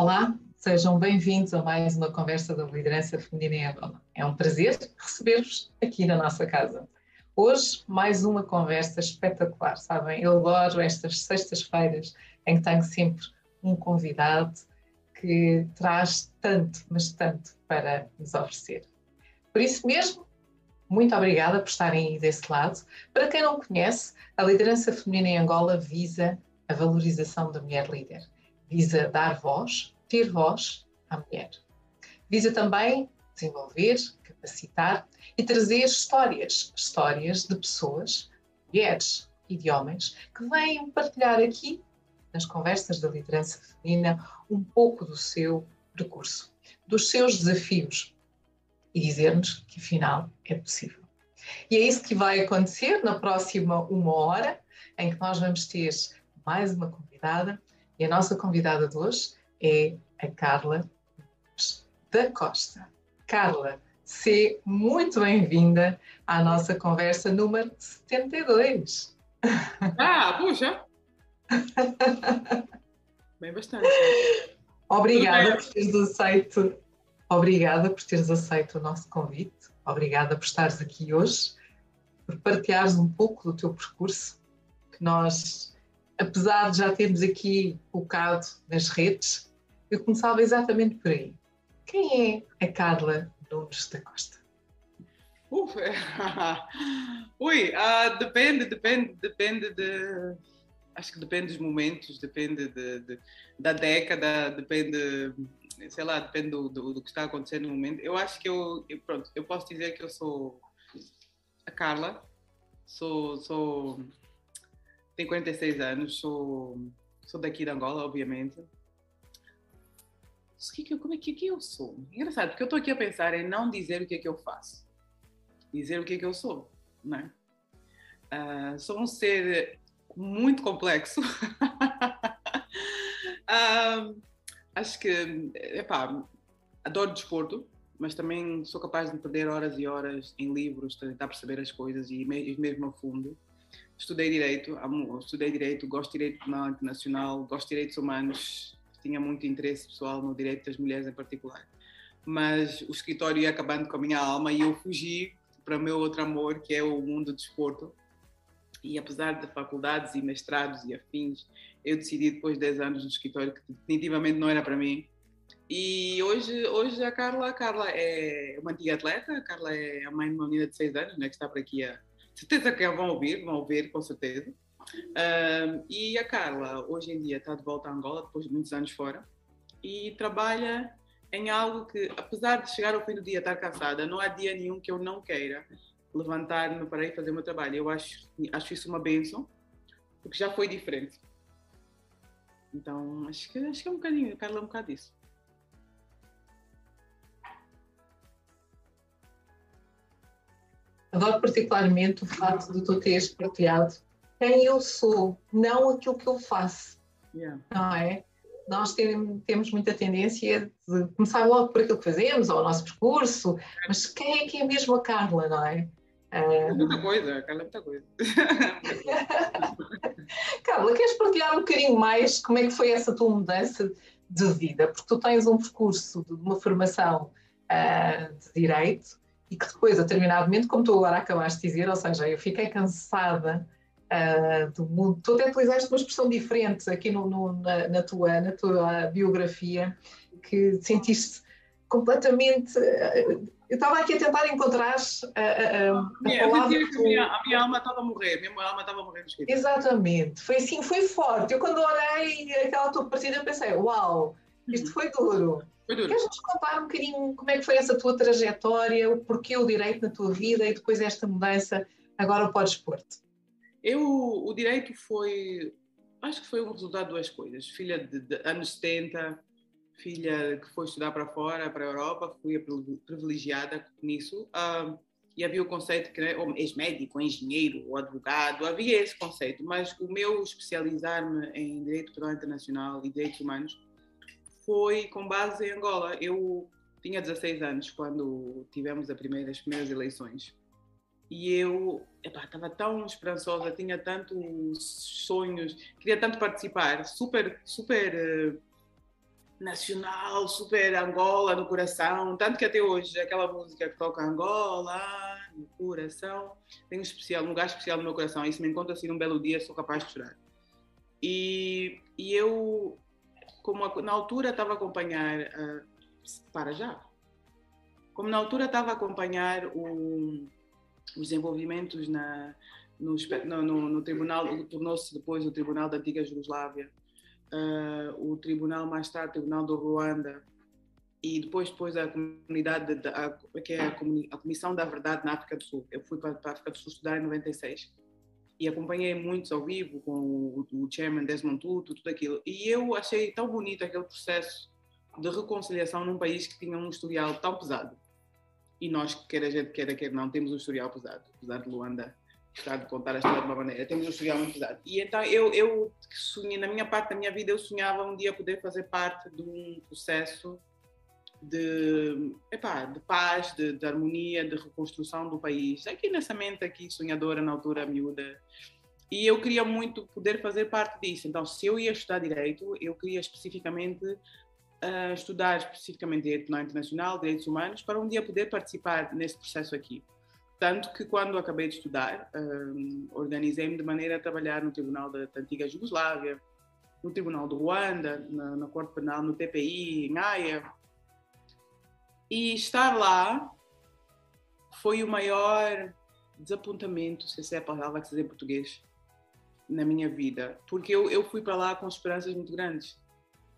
Olá, sejam bem-vindos a mais uma conversa da liderança feminina em Angola. É um prazer receber-vos aqui na nossa casa. Hoje, mais uma conversa espetacular, sabem? Eu adoro estas sextas-feiras em que tenho sempre um convidado que traz tanto, mas tanto para nos oferecer. Por isso mesmo, muito obrigada por estarem aí desse lado. Para quem não conhece, a liderança feminina em Angola visa a valorização da mulher líder visa dar voz, ter voz à mulher. Visa também desenvolver, capacitar e trazer histórias, histórias de pessoas, mulheres e de homens, que vêm partilhar aqui, nas conversas da liderança feminina, um pouco do seu percurso, dos seus desafios e dizer-nos que afinal é possível. E é isso que vai acontecer na próxima uma hora, em que nós vamos ter mais uma convidada e a nossa convidada de hoje é a Carla da Costa. Carla, seja muito bem-vinda à nossa conversa número 72. Ah, puxa! Bem bastante. Obrigada por teres aceito. Obrigada por teres aceito o nosso convite. Obrigada por estares aqui hoje, por partilhares um pouco do teu percurso, que nós apesar de já termos aqui colocado nas redes, eu começava exatamente por aí. Quem é a Carla Nunes da Costa? Uf, ui, uh, depende, depende, depende de. Acho que depende dos momentos, depende de, de, da década, depende, sei lá, depende do, do, do, que está acontecendo no momento. Eu acho que eu, eu, pronto, eu posso dizer que eu sou a Carla, sou, sou tenho 46 anos, sou, sou daqui de Angola, obviamente. Como é que, que eu sou? Engraçado, porque eu estou aqui a pensar em não dizer o que é que eu faço, dizer o que é que eu sou, não é? Uh, sou um ser muito complexo. uh, acho que, epá, adoro desporto, mas também sou capaz de perder horas e horas em livros, tentar perceber as coisas e mesmo a fundo estudei direito, estudei direito, gosto de direito penal internacional, gosto de direitos humanos, tinha muito interesse pessoal no direito das mulheres em particular. Mas o escritório ia acabando com a minha alma e eu fugi para o meu outro amor, que é o mundo do desporto. E apesar de faculdades e mestrados e afins, eu decidi depois de 10 anos no escritório que definitivamente não era para mim. E hoje, hoje a Carla, a Carla é uma antiga atleta, a Carla é a mãe de uma menina de 6 anos, né, que está por aqui a, certeza que vão ouvir, vão ouvir com certeza. Um, e a Carla, hoje em dia, está de volta a Angola, depois de muitos anos fora, e trabalha em algo que, apesar de chegar ao fim do dia estar cansada, não há dia nenhum que eu não queira levantar-me para ir fazer o meu trabalho. Eu acho, acho isso uma benção, porque já foi diferente. Então, acho que, acho que é um bocadinho, Carla, é um bocado disso. Adoro particularmente o facto de tu teres partilhado quem eu sou, não aquilo que eu faço. Yeah. Não é? Nós tem, temos muita tendência de começar logo por aquilo que fazemos, ou o nosso percurso, mas quem é que é mesmo a Carla, não é? É muita coisa, a Carla é muita coisa. Carla, queres partilhar um bocadinho mais como é que foi essa tua mudança de vida? Porque tu tens um percurso de uma formação uh, de direito, e que depois, a determinado momento, como tu agora acabaste de dizer, ou seja, eu fiquei cansada uh, do mundo. Tu até utilizaste uma expressão diferente aqui no, no, na, na, tua, na tua biografia, que sentiste completamente. Uh, eu estava aqui a tentar encontrar a, a, a, yeah, palavra. Que a, minha, a minha alma estava a morrer, a minha alma estava a morrer. Exatamente, foi assim, foi forte. Eu quando olhei aquela tua partida pensei, uau, isto uhum. foi duro. Queres-nos contar um bocadinho como é que foi essa tua trajetória, o porquê o direito na tua vida e depois esta mudança agora para o desporto? Eu, o direito foi, acho que foi um resultado de duas coisas. Filha de, de anos 70, filha que foi estudar para fora, para a Europa, fui privilegiada nisso. Uh, e havia o conceito que né, és médico, engenheiro ou advogado, havia esse conceito, mas o meu especializar-me em direito penal internacional e direitos humanos foi com base em Angola. Eu tinha 16 anos quando tivemos as primeiras, eleições. E eu estava tão esperançosa, tinha tantos sonhos, queria tanto participar, super, super uh, nacional, super Angola no coração, tanto que até hoje aquela música que toca Angola no coração tem um especial, um lugar especial no meu coração. E se me encontro assim num belo dia, sou capaz de chorar. E, e eu, como na altura estava a acompanhar, uh, para já, como na altura estava a acompanhar o, os desenvolvimentos na, no, no, no tribunal, tornou-se depois o Tribunal da Antiga Jugoslávia, uh, o tribunal mais tarde, o Tribunal do Ruanda, e depois depois a comunidade de, a, que é a, Comissão da Verdade na África do Sul. Eu fui para, para a África do Sul estudar em 96 e acompanhei muitos ao vivo com o, o chairman Desmond Tutu, tudo aquilo. E eu achei tão bonito aquele processo de reconciliação num país que tinha um historial tão pesado. E nós, quer a gente queira, quer não, temos um historial pesado, apesar de Luanda gostar de contar a história de uma maneira. Temos um historial muito pesado. E então eu, eu sonhei, na minha parte da minha vida, eu sonhava um dia poder fazer parte de um processo de, epá, de paz, de, de, harmonia, de reconstrução do país. Aqui nessa mente aqui sonhadora na altura miúda. E eu queria muito poder fazer parte disso. Então, se eu ia estudar direito, eu queria especificamente uh, estudar especificamente direito internacional, direitos humanos, para um dia poder participar nesse processo aqui. Tanto que quando acabei de estudar, um, organizei-me de maneira a trabalhar no Tribunal da Antiga Jugoslávia, no Tribunal do Ruanda, na, na Corte Penal, no TPI, em Haia. E estar lá foi o maior desapontamento, se essa é a palavra que se diz em português, na minha vida. Porque eu, eu fui para lá com esperanças muito grandes.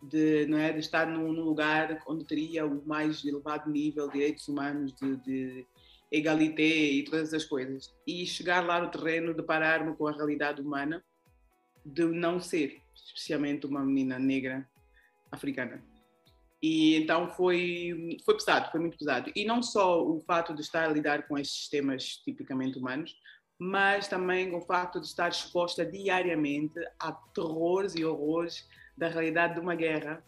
De, não é, de estar num, num lugar onde teria o mais elevado nível de direitos humanos, de, de egalité e todas essas coisas. E chegar lá no terreno, deparar-me com a realidade humana de não ser, especialmente uma menina negra africana. E então foi, foi pesado, foi muito pesado. E não só o fato de estar a lidar com esses sistemas tipicamente humanos, mas também o fato de estar exposta diariamente a terrores e horrores da realidade de uma guerra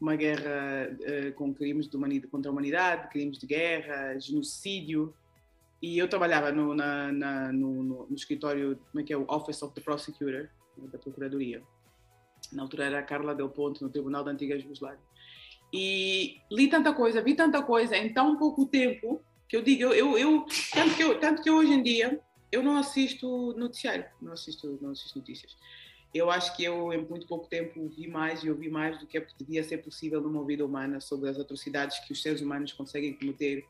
uma guerra uh, com crimes contra a humanidade, crimes de guerra, genocídio. E eu trabalhava no, na, na, no, no, no, escritório, como é que é, o Office of the Prosecutor, da Procuradoria. Na altura era a Carla Del Ponte, no Tribunal da Antiga Jugoslávia. E li tanta coisa, vi tanta coisa em tão pouco tempo, que eu digo, eu, eu, eu tanto, que eu tanto que hoje em dia, eu não assisto noticiário, não assisto, não assisto notícias eu acho que eu, em muito pouco tempo, vi mais e ouvi mais do que é devia ser possível numa vida humana sobre as atrocidades que os seres humanos conseguem cometer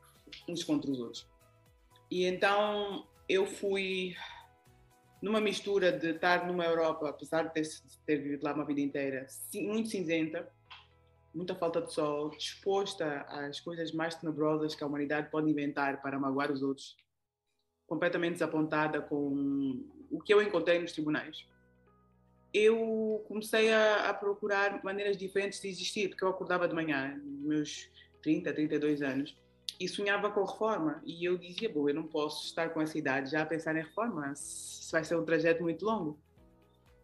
uns contra os outros. E então eu fui numa mistura de estar numa Europa, apesar de ter, ter vivido lá uma vida inteira, muito cinzenta, muita falta de sol, disposta às coisas mais tenebrosas que a humanidade pode inventar para magoar os outros, completamente desapontada com o que eu encontrei nos tribunais eu comecei a, a, procurar maneiras diferentes de existir, porque eu acordava de manhã, meus 30, 32 anos, e sonhava com reforma. E eu dizia, bom, eu não posso estar com essa idade já a pensar em reforma, isso vai ser um trajeto muito longo.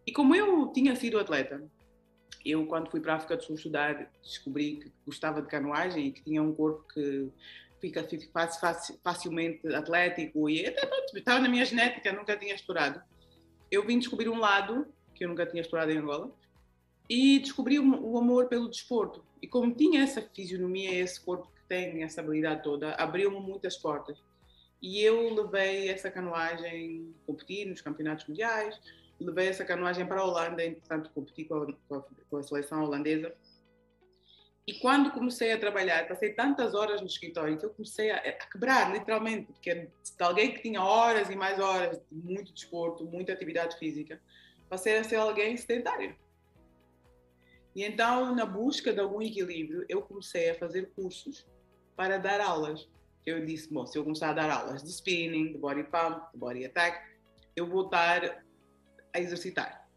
E como eu tinha sido atleta, eu quando fui para a África do Sul estudar, descobri que gostava de canoagem e que tinha um corpo que fica, fica facilmente atlético e até estava na minha genética, nunca tinha explorado. Eu vim descobrir um lado que eu nunca tinha explorado em Angola, e descobri o amor pelo desporto. E como tinha essa fisionomia, esse corpo que tem, essa habilidade toda, abriu-me muitas portas. E eu levei essa canoagem, competi nos campeonatos mundiais, levei essa canoagem para a Holanda, entretanto competi com a, com a seleção holandesa. E quando comecei a trabalhar, passei tantas horas no escritório que eu comecei a, a quebrar, literalmente, porque de alguém que tinha horas e mais horas muito desporto, muita atividade física, passei a ser alguém sedentário. E então, na busca de algum equilíbrio, eu comecei a fazer cursos para dar aulas. Eu disse, bom, se eu começar a dar aulas de spinning, de body pump, de body attack, eu vou estar a exercitar.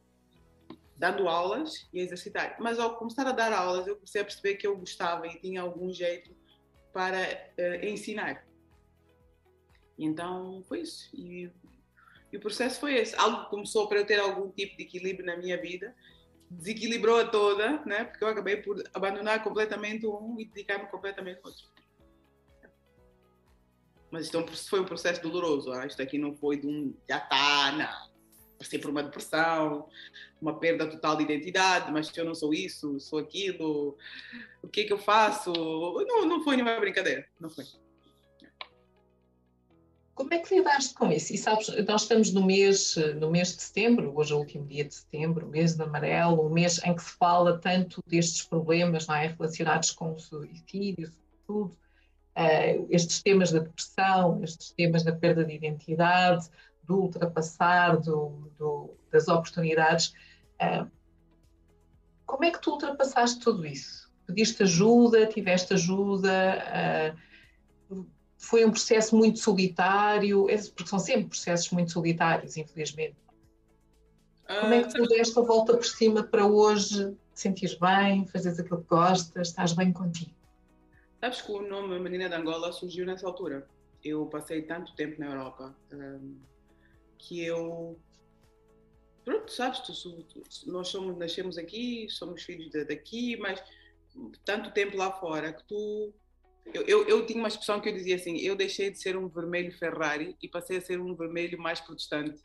Dando aulas e a exercitar. Mas ao começar a dar aulas, eu comecei a perceber que eu gostava e tinha algum jeito para uh, ensinar. E então foi isso. E e o processo foi esse. Algo começou para eu ter algum tipo de equilíbrio na minha vida, desequilibrou a toda, né? porque eu acabei por abandonar completamente um e dedicar-me completamente ao outro. Mas então foi um processo doloroso. Ah, isto aqui não foi de um já está, não. Passei por uma depressão, uma perda total de identidade, mas eu não sou isso, sou aquilo, o que é que eu faço? Não, não foi nenhuma brincadeira, não foi. Como é que lidaste com isso? E sabes, nós estamos no mês, no mês de setembro, hoje é o último dia de setembro, o mês de amarelo, o mês em que se fala tanto destes problemas não é, relacionados com o suicídio, tudo, uh, estes temas da depressão, estes temas da perda de identidade, do ultrapassar, do, do, das oportunidades. Uh, como é que tu ultrapassaste tudo isso? Pediste ajuda, tiveste ajuda? Uh, foi um processo muito solitário, porque são sempre processos muito solitários, infelizmente. Como é que tu deste a volta por cima para hoje te sentires bem, fazes aquilo que gostas, estás bem contigo? Sabes que o nome Menina de Angola surgiu nessa altura. Eu passei tanto tempo na Europa um, que eu. Pronto, sabes, tu, tu, nós somos, nascemos aqui, somos filhos de, daqui, mas tanto tempo lá fora que tu eu, eu, eu, tinha uma expressão que eu dizia assim: eu deixei de ser um vermelho Ferrari e passei a ser um vermelho mais protestante.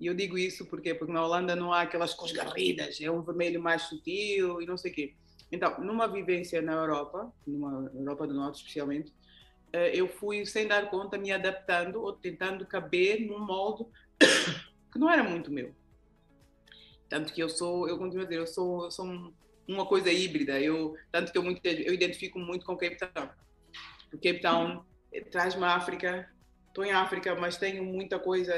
E eu digo isso porque porque na Holanda não há aquelas cores garridas, é um vermelho mais sutil e não sei o quê. Então, numa vivência na Europa, numa Europa do Norte especialmente, eh, eu fui sem dar conta me adaptando ou tentando caber num molde que não era muito meu. Tanto que eu sou, eu continuo a dizer, eu sou, eu sou uma coisa híbrida. Eu tanto que eu muito eu identifico muito com Cape Town o Cape Town traz-me a África, estou em África, mas tenho muita coisa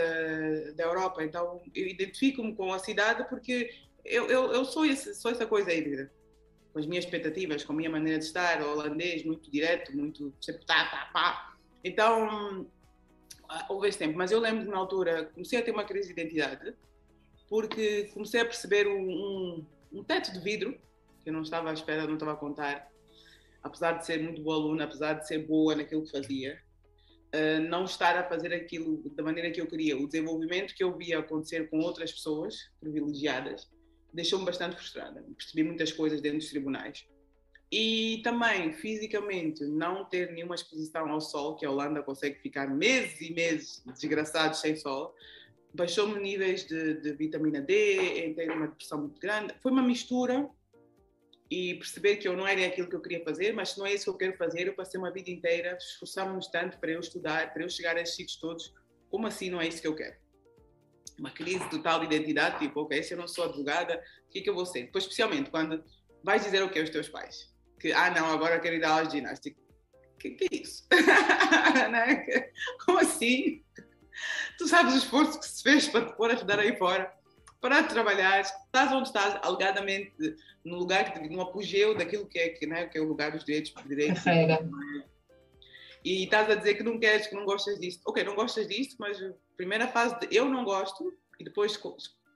da Europa, então eu identifico-me com a cidade porque eu, eu, eu sou, esse, sou essa coisa híbrida. Com as minhas expectativas, com a minha maneira de estar, holandês, muito direto, muito sempre tá, tá, pá. Então, houve esse tempo. Mas eu lembro que na altura comecei a ter uma crise de identidade porque comecei a perceber um, um, um teto de vidro que eu não estava à espera, não estava a contar, apesar de ser muito boa aluna, apesar de ser boa naquilo que fazia, uh, não estar a fazer aquilo da maneira que eu queria. O desenvolvimento que eu via acontecer com outras pessoas privilegiadas deixou-me bastante frustrada. Percebi muitas coisas dentro dos tribunais. E também, fisicamente, não ter nenhuma exposição ao sol, que a Holanda consegue ficar meses e meses desgraçados sem sol, baixou-me níveis de, de, vitamina D, entrei numa depressão muito grande. Foi uma mistura e perceber que eu não era aquilo que eu queria fazer, mas se não é isso que eu quero fazer, eu passei uma vida inteira esforçando-me tanto para eu estudar, para eu chegar a esses sítios todos, como assim não é isso que eu quero? Uma crise total de identidade, tipo, ok, se eu não sou advogada, o que é que eu vou ser? Depois, especialmente, quando vais dizer o que aos teus pais? Que, ah, não, agora quero ir dar aulas de ginástica. Que, que é isso? Né? como assim? Tu sabes o esforço que se fez para te pôr a estudar aí fora para trabalhar, estás onde estás, alegadamente no lugar, no apogeu daquilo que é, que, né, que é o lugar dos direitos. direitos e estás a dizer que não queres, que não gostas disto. Ok, não gostas disto, mas a primeira fase de eu não gosto, e depois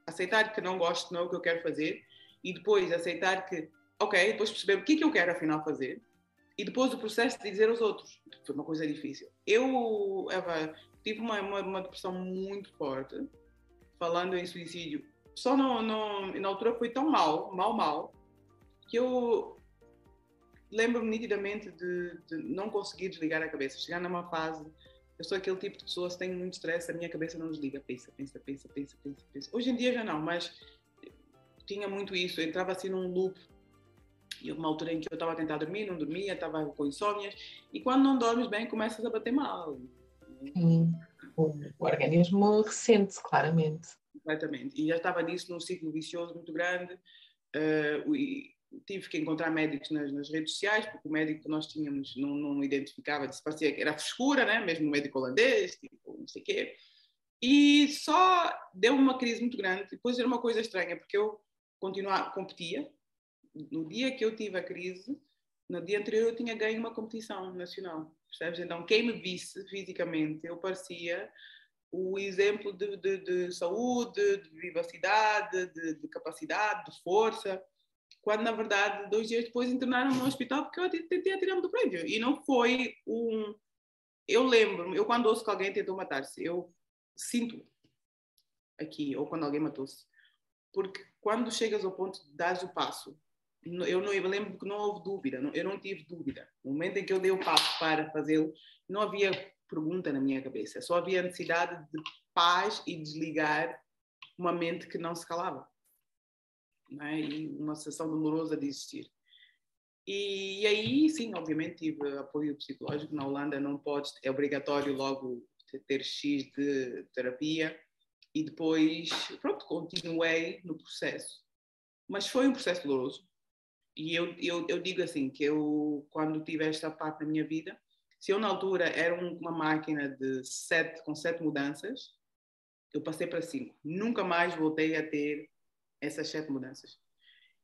aceitar que não gosto, não é o que eu quero fazer, e depois aceitar que, ok, depois perceber o que é que eu quero afinal fazer, e depois o processo de dizer aos outros. Foi uma coisa difícil. Eu, Eva, tive uma, uma, uma depressão muito forte, falando em suicídio só no, no, na altura foi tão mal, mal, mal, que eu lembro-me nitidamente de, de, não conseguir desligar a cabeça. Chegar numa fase, eu sou aquele tipo de pessoa, se tenho muito stress, a minha cabeça não desliga. Pensa, pensa, pensa, pensa, pensa, pensa. Hoje em dia já não, mas tinha muito isso. Eu entrava assim num loop. E uma altura em que eu estava a tentar dormir, não dormia, estava com insônias. E quando não dormes bem, começas a bater mal. Sim. O, o organismo ressente, claramente completamente. E já estava nisso num ciclo vicioso muito grande. Uh, e tive que encontrar médicos nas, nas, redes sociais, porque o médico que nós tínhamos não, não identificava, se parecia que era frescura, né? mesmo médico holandês, tipo, não sei o quê. E só deu uma crise muito grande. Depois era uma coisa estranha, porque eu continuava, competia. No dia que eu tive a crise, no dia anterior eu tinha ganho uma competição nacional, percebes? Então, quem me visse fisicamente, eu parecia o exemplo de, de, de saúde, de vivacidade, de, de, capacidade, de força, quando na verdade dois dias depois internaram-me no hospital porque eu tentei atirar-me do prédio e não foi um eu lembro eu quando ouço que alguém tentou matar-se eu sinto aqui ou quando alguém matou-se porque quando chegas ao ponto de dar o passo eu não eu lembro que não houve dúvida eu não tive dúvida no momento em que eu dei o passo para fazê-lo não havia pergunta na minha cabeça. Só havia necessidade de paz e desligar uma mente que não se calava. Não é? E uma sensação dolorosa de existir. E, e, aí, sim, obviamente, tive apoio psicológico. Na Holanda não pode, é obrigatório logo ter X de terapia. E depois, pronto, continuei no processo. Mas foi um processo doloroso. E eu, eu, eu digo assim, que eu, quando tive esta parte da minha vida, se eu na altura era uma máquina de sete, com sete mudanças, eu passei para cinco. Nunca mais voltei a ter essas sete mudanças.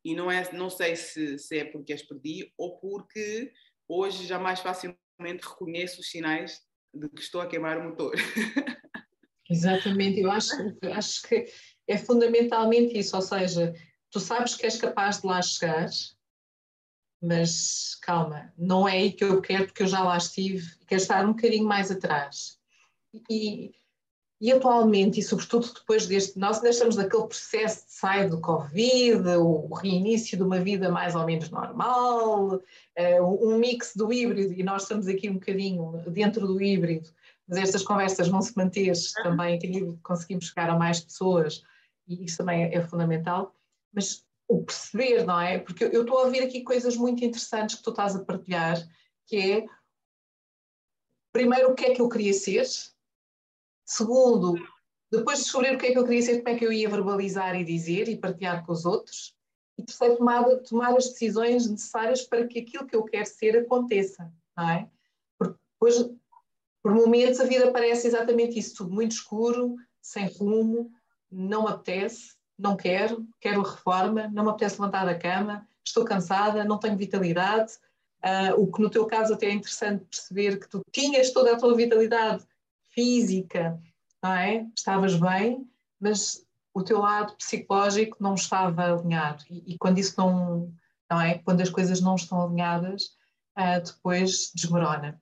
E não, é, não sei se, se é porque as perdi ou porque hoje já mais facilmente reconheço os sinais de que estou a queimar o motor. Exatamente, eu acho, acho que é fundamentalmente isso, ou seja, tu sabes que és capaz de lá chegar, mas calma, não é aí que eu quero, porque eu já lá estive, quero estar um bocadinho mais atrás. E, e atualmente, e sobretudo depois deste, nós ainda estamos naquele processo de sair do Covid, o reinício de uma vida mais ou menos normal, uh, um mix do híbrido, e nós estamos aqui um bocadinho dentro do híbrido, mas estas conversas vão se manter também, conseguimos chegar a mais pessoas, e isso também é, é fundamental. Mas o perceber, não é? Porque eu estou a ouvir aqui coisas muito interessantes que tu estás a partilhar, que é primeiro o que é que eu queria ser, segundo, depois de descobrir o que é que eu queria ser, como é que eu ia verbalizar e dizer e partilhar com os outros, e terceiro, tomar, tomar as decisões necessárias para que aquilo que eu quero ser aconteça, não é? Porque depois, por momentos, a vida parece exatamente isso, tudo muito escuro, sem rumo, não apetece, não quero, quero reforma, não me apetece levantar da cama, estou cansada, não tenho vitalidade. Uh, o que no teu caso até é interessante perceber que tu tinhas toda a tua vitalidade física, não é? Estavas bem, mas o teu lado psicológico não estava alinhado. E, e quando isso não, não é? Quando as coisas não estão alinhadas, uh, depois desmorona.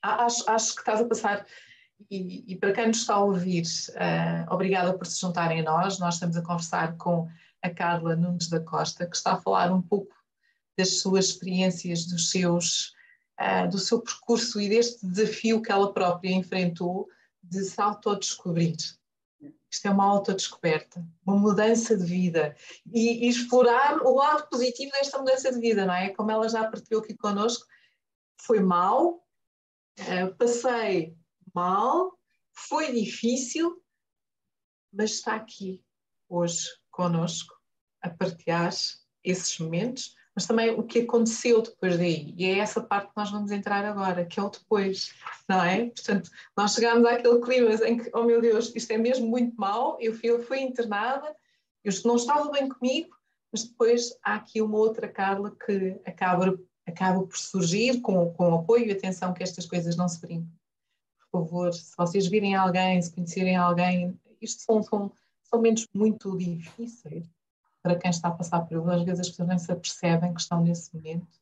Acho, acho que estás a passar e, e, para quem nos está a ouvir, uh, obrigada por se juntarem a nós. Nós estamos a conversar com a Carla Nunes da Costa, que está a falar um pouco das suas experiências, dos seus, uh, do seu percurso e deste desafio que ela própria enfrentou de se autodescobrir. Isto é uma autodescoberta, uma mudança de vida e, e explorar o lado positivo desta mudança de vida, não é? Como ela já partilhou aqui connosco, foi mal, uh, passei mal, foi difícil, mas está aqui hoje conosco a partilhar esses momentos, mas também o que aconteceu depois daí. E é essa parte que nós vamos entrar agora, que é o depois, não é? Portanto, nós chegámos àquele clima em que, oh meu Deus, isto é mesmo muito mal, eu fui, eu fui internada, eu não estava bem comigo, mas depois há aqui uma outra Carla que acaba, acaba por surgir com, com o apoio e atenção que estas coisas não se brincam favor, se vocês virem alguém, se conhecerem alguém, isto são, são, são momentos muito difíceis para quem está a passar por eles. Às vezes as pessoas nem se apercebem que estão nesse momento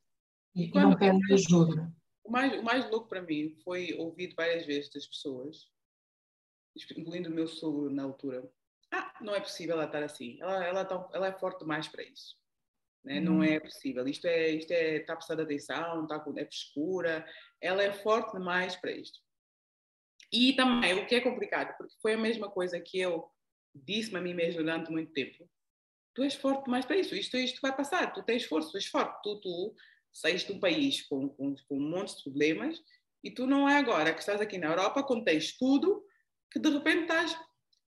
e, e não pedem ajuda. O mais, o mais louco para mim foi ouvir várias vezes das pessoas, incluindo o meu sogro na altura, ah, não é possível ela estar assim, ela, ela, tá, ela é forte demais para isso. Né? Hum. Não uhum. é possível. Isto é, isto é, está prestando atenção, está é escura. Ela é forte demais para isto. E também, o que é complicado, porque foi a mesma coisa que eu disse-me a mim mesmo durante muito tempo. Tu és forte mais para isso, isto, isto vai passar, tu tens força, tu és forte, tu, tu saíste de um país com, com, com um monte de problemas e tu não é agora que estás aqui na Europa, quando tens tudo, que de repente estás...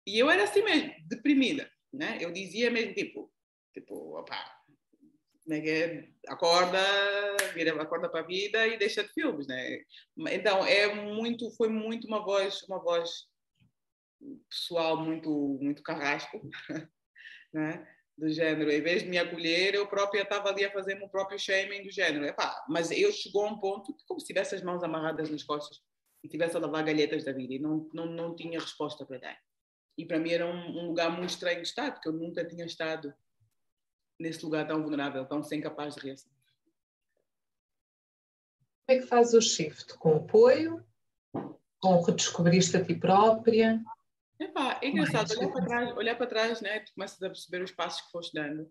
E eu era assim mesmo, deprimida, né? Eu dizia mesmo, tipo, tipo, opá, né, acorda, vira, acorda para a vida e deixa de filmes, né? Então é muito, foi muito uma voz, uma voz pessoal muito, muito carrasco, né? Do género, em vez de me acolher, eu própria estava ali a fazer o próprio shaming do género. Epá, mas eu chegou a um ponto que, como se tivesse as mãos amarradas nas costas e tivesse a lavar galhetas da vida e não, não, não tinha resposta para dar. E para mim era um, um lugar muito estranho de estar, porque eu nunca tinha estado nesse lugar tão vulnerável, tão sem capaz de reação. Como é que faz o shift? Com apoio? Com redescobriste a ti própria? Epá, é engraçado, olhar para trás, olhar para trás né, tu começas a perceber os passos que foste dando.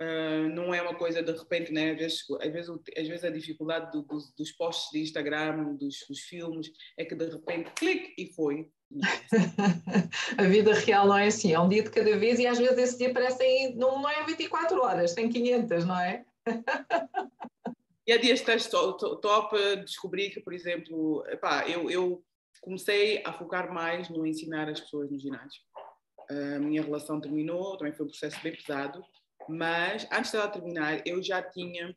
Uh, não é uma coisa de repente, né? às, vezes, às, vezes, às vezes a dificuldade do, do, dos posts de Instagram, dos, dos, filmes, é que de repente clique e foi. a vida real não é assim, é um dia de cada vez e às vezes esse dia parece em, não, não é 24 horas, tem 500, não é? e há dias que top descobri que, por exemplo, epá, eu, eu comecei a focar mais no ensinar as pessoas no ginásio. A minha relação terminou, também foi um processo bem pesado, mas antes dela terminar, eu já tinha,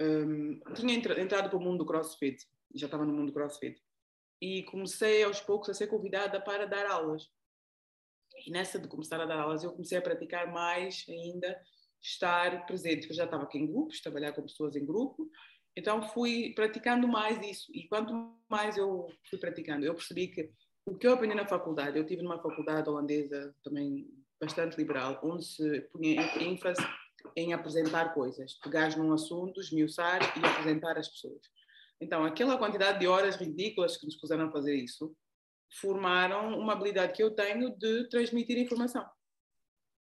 um, tinha entrado para o mundo do crossfit, já estava no mundo do crossfit. E comecei aos poucos a ser convidada para dar aulas. E nessa de começar a dar aulas, eu comecei a praticar mais ainda estar presente, porque eu já estava aqui em grupos, trabalhar com pessoas em grupo, então fui praticando mais isso. E quanto mais eu fui praticando, eu percebi que o que eu aprendi na faculdade, eu tive numa faculdade holandesa também bastante liberal, onde se punha ênfase em apresentar coisas, pegar num assunto, esmiuçar e apresentar às pessoas. Então, aquela quantidade de horas ridículas que nos puseram a fazer isso, formaram uma habilidade que eu tenho de transmitir informação.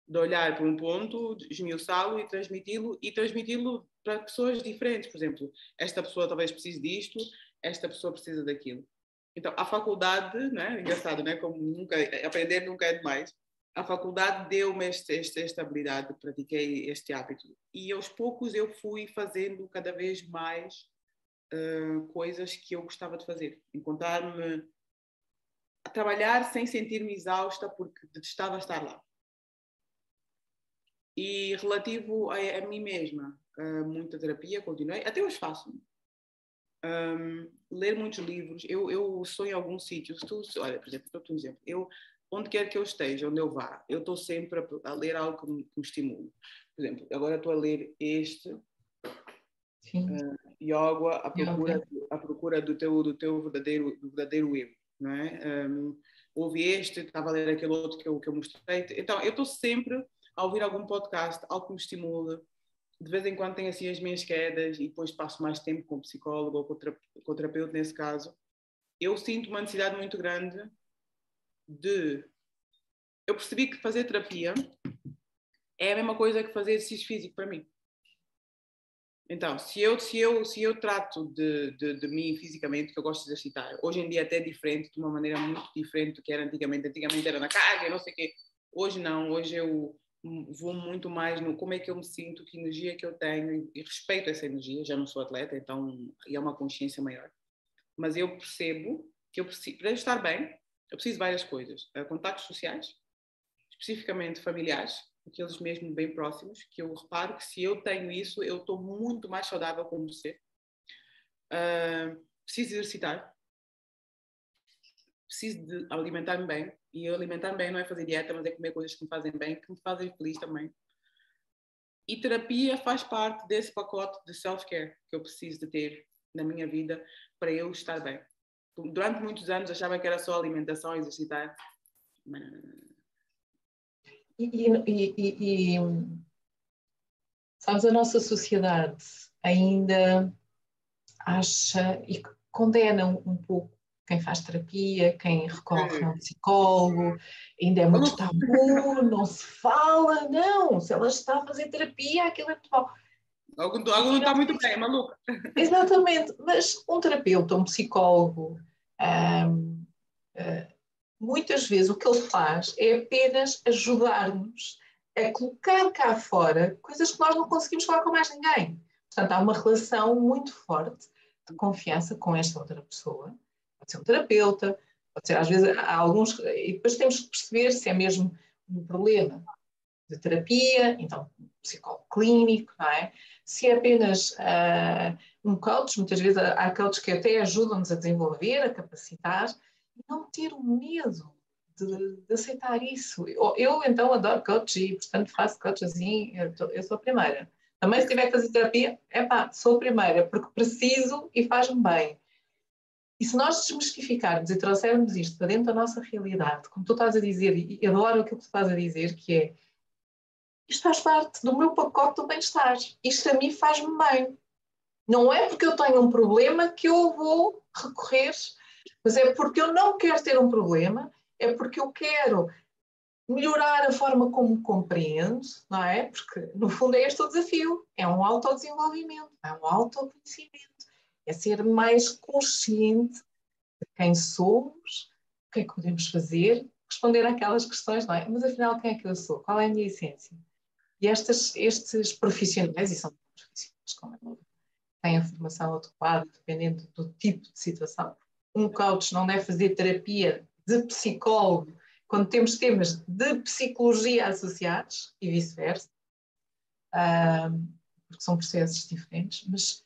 De olhar para um ponto, esmiuçá-lo e transmiti-lo, e transmiti-lo para pessoas diferentes. Por exemplo, esta pessoa talvez precise disto, esta pessoa precisa daquilo. Então, a faculdade, né, engraçado, né, como nunca, aprender nunca é demais, a faculdade deu-me esta, habilidade, pratiquei este hábito. E aos poucos eu fui fazendo cada vez mais uh, coisas que eu gostava de fazer. Encontrar-me a trabalhar sem sentir-me exausta porque detestava estar lá. E relativo a, a mim mesma, uh, muita terapia, continuei, até hoje faço. Um, ler muitos livros, eu, eu sou em alguns sítios, tu, olha, por exemplo, estou um exemplo, eu onde quer que eu esteja, onde eu vá, eu estou sempre a, a ler algo que me, que me estimule. Por exemplo, agora estou a ler este, uh, Yoga, a procura, a procura do teu, do teu verdadeiro, do verdadeiro eu, não é? Um, ouvi este, estava a ler aquele outro que eu, que eu mostrei. Então, eu estou sempre a ouvir algum podcast, algo que me estimula. De vez em quando tenho assim as minhas quedas e depois passo mais tempo com o psicólogo ou com o terapeuta nesse caso. Eu sinto uma necessidade muito grande de. Eu percebi que fazer terapia é a mesma coisa que fazer exercício físico para mim. Então, se eu, se eu, se eu trato de, de, de, mim fisicamente, que eu gosto de exercitar, hoje em dia até diferente, de uma maneira muito diferente do que era antigamente. Antigamente era na carga, não sei o quê. Hoje não, hoje eu vou muito mais no como é que eu me sinto, que energia que eu tenho e, respeito essa energia. Já não sou atleta, então é uma consciência maior. Mas eu percebo que eu preciso, para estar bem, eu preciso de várias coisas. Uh, contactos sociais, especificamente familiares, aqueles mesmo bem próximos, que eu reparo que se eu tenho isso, eu estou muito mais saudável como ser. Uh, preciso exercitar. Preciso de alimentar-me bem. E alimentar-me bem não é fazer dieta, mas é comer coisas que me fazem bem, que me fazem feliz também. E terapia faz parte desse pacote de self-care que eu preciso de ter na minha vida para eu estar bem durante muitos anos achava que era só alimentação, exercitar. E, e, e, e, sabes, a nossa sociedade ainda acha e condena um pouco quem faz terapia, quem recorre a um psicólogo, ainda é muito tabu, não se fala, não, se ela está a fazer terapia, aquilo é muito mal. Algo, algo não está muito bem, é maluca. Exatamente, mas um terapeuta, um psicólogo, um, uh, muitas vezes o que ele faz é apenas ajudar-nos a colocar cá fora coisas que nós não conseguimos falar com mais ninguém. Portanto, há uma relação muito forte de confiança com esta outra pessoa. Pode ser um terapeuta, pode ser, às vezes, há alguns. E depois temos que perceber se é mesmo um problema de terapia, então, psicólogo clínico, não é? Se é apenas uh, um coach, muitas vezes há coaches que até ajudam-nos a desenvolver, a capacitar, não ter o medo de, de, aceitar isso. Eu, eu, então adoro coach e, portanto, faço coach assim, eu, eu sou a primeira. Também se tiver que fazer terapia, é pá, sou a primeira, porque preciso e faz-me bem. E se nós desmistificarmos e trouxermos isto para dentro da nossa realidade, como tu estás a dizer, e adoro aquilo que tu estás a dizer, que é isto faz parte do meu pacote do bem-estar. Isto a mim faz-me bem. Não é porque eu tenho um problema que eu vou recorrer, mas é porque eu não quero ter um problema, é porque eu quero melhorar a forma como compreendo, não é? Porque, no fundo, é este o desafio: é um autodesenvolvimento, é um autoconhecimento, é ser mais consciente de quem somos, o que é que podemos fazer, responder àquelas questões, não é? Mas afinal, quem é que eu sou? Qual é a minha essência? E estas, estes profissionais, e são profissionais, como é têm a formação adequada, dependendo do tipo de situação. Um coach não deve fazer terapia de psicólogo quando temos temas de psicologia associados e vice-versa, porque são processos diferentes, mas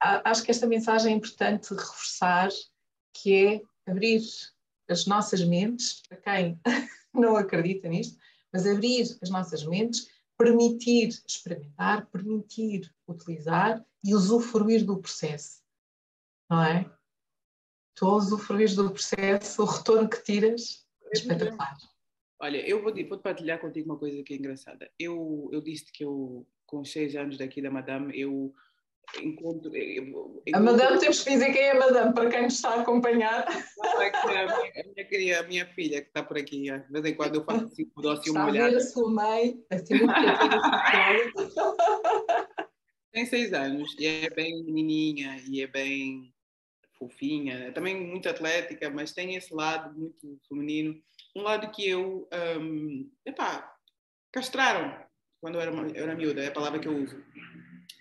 acho que esta mensagem é importante reforçar, que é abrir as nossas mentes, para quem não acredita nisto, mas abrir as nossas mentes, permitir experimentar, permitir utilizar e usufruir do processo, não é? Tu usufruir do processo, o retorno que tiras Espetacular. Olha, eu vou, vou partilhar contigo uma coisa que é engraçada. Eu, eu disse que eu, com seis anos daqui da Madame, eu encontro. Eu, encontro... A Madame, temos que dizer quem é a Madame, para quem nos está a acompanhar. É a, minha, a, minha, a minha filha que está por aqui, de vez em quando eu faço assim, dou assim uma olhada. a sua mãe, assim, Tem seis anos e é bem menininha e é bem fofinha, também muito atlética, mas tem esse lado muito feminino. Um lado que eu, um, epá, castraram quando eu era, eu era miúda, é a palavra que eu uso.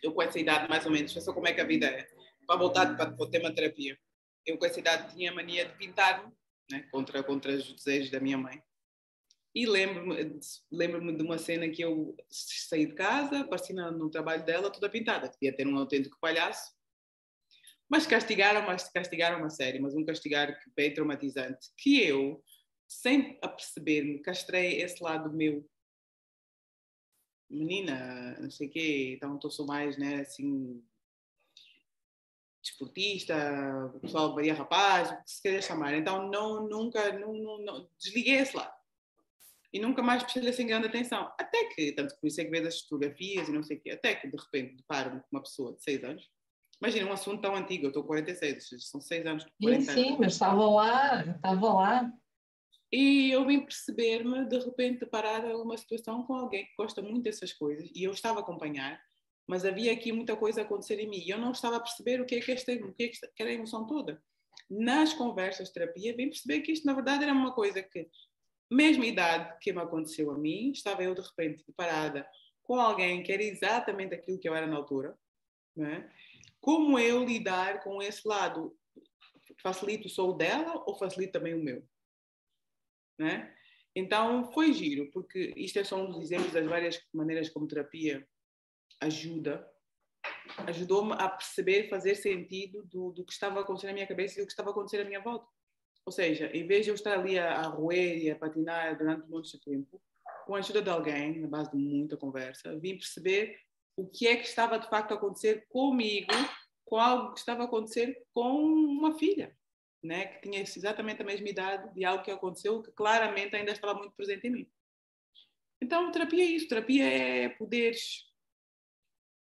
Eu com essa idade, mais ou menos, sei como é que a vida é. Para voltar para o tema terapia, eu com essa idade tinha a mania de pintar né, contra, contra os desejos da minha mãe. E lembro-me lembro de uma cena que eu saí de casa, apareci no trabalho dela toda pintada. Podia ter um autêntico palhaço, mas castigaram, mas castigaram uma série, mas um castigar bem traumatizante, que eu, sem aperceber-me, castrei esse lado meu. Menina, não sei o quê, então eu sou mais, né, assim, desportista, o pessoal varia rapaz, o que se queira chamar. Então não, nunca, não, não, não, desliguei esse lado. E nunca mais prestei assim grande atenção. Até que, tanto que é que vejo as fotografias e não sei o quê, até que de repente deparo-me com uma pessoa de 6 anos Imagina, um assunto tão antigo, eu estou com 46, são seis anos. 40 sim, sim, mas estava lá, estava lá. E eu vim perceber-me, de repente, parar uma situação com alguém que gosta muito dessas coisas, e eu estava a acompanhar, mas havia aqui muita coisa a acontecer em mim, e eu não estava a perceber o que é que, esta, o que, é que era a emoção toda. Nas conversas de terapia, vim perceber que isto, na verdade, era uma coisa que, mesma idade que me aconteceu a mim, estava eu, de repente, parada com alguém que era exatamente aquilo que eu era na altura, não é? Como eu lidar com esse lado? Facilito só o dela ou facilito também o meu? Né? Então, foi giro, porque isto é só um dos exemplos das várias maneiras como terapia ajuda. Ajudou-me a perceber, fazer sentido do, do que estava a acontecer na minha cabeça e do que estava a acontecer à minha volta. Ou seja, em vez de eu estar ali a, a roer e a patinar durante um monte de tempo, com a ajuda de alguém, na base de muita conversa, vim perceber o que é que estava de facto a acontecer comigo, com algo que estava a acontecer com uma filha, né, que tinha exatamente a mesma idade de algo que aconteceu, que claramente ainda estava muito presente em mim. Então, terapia é isso, terapia é poderes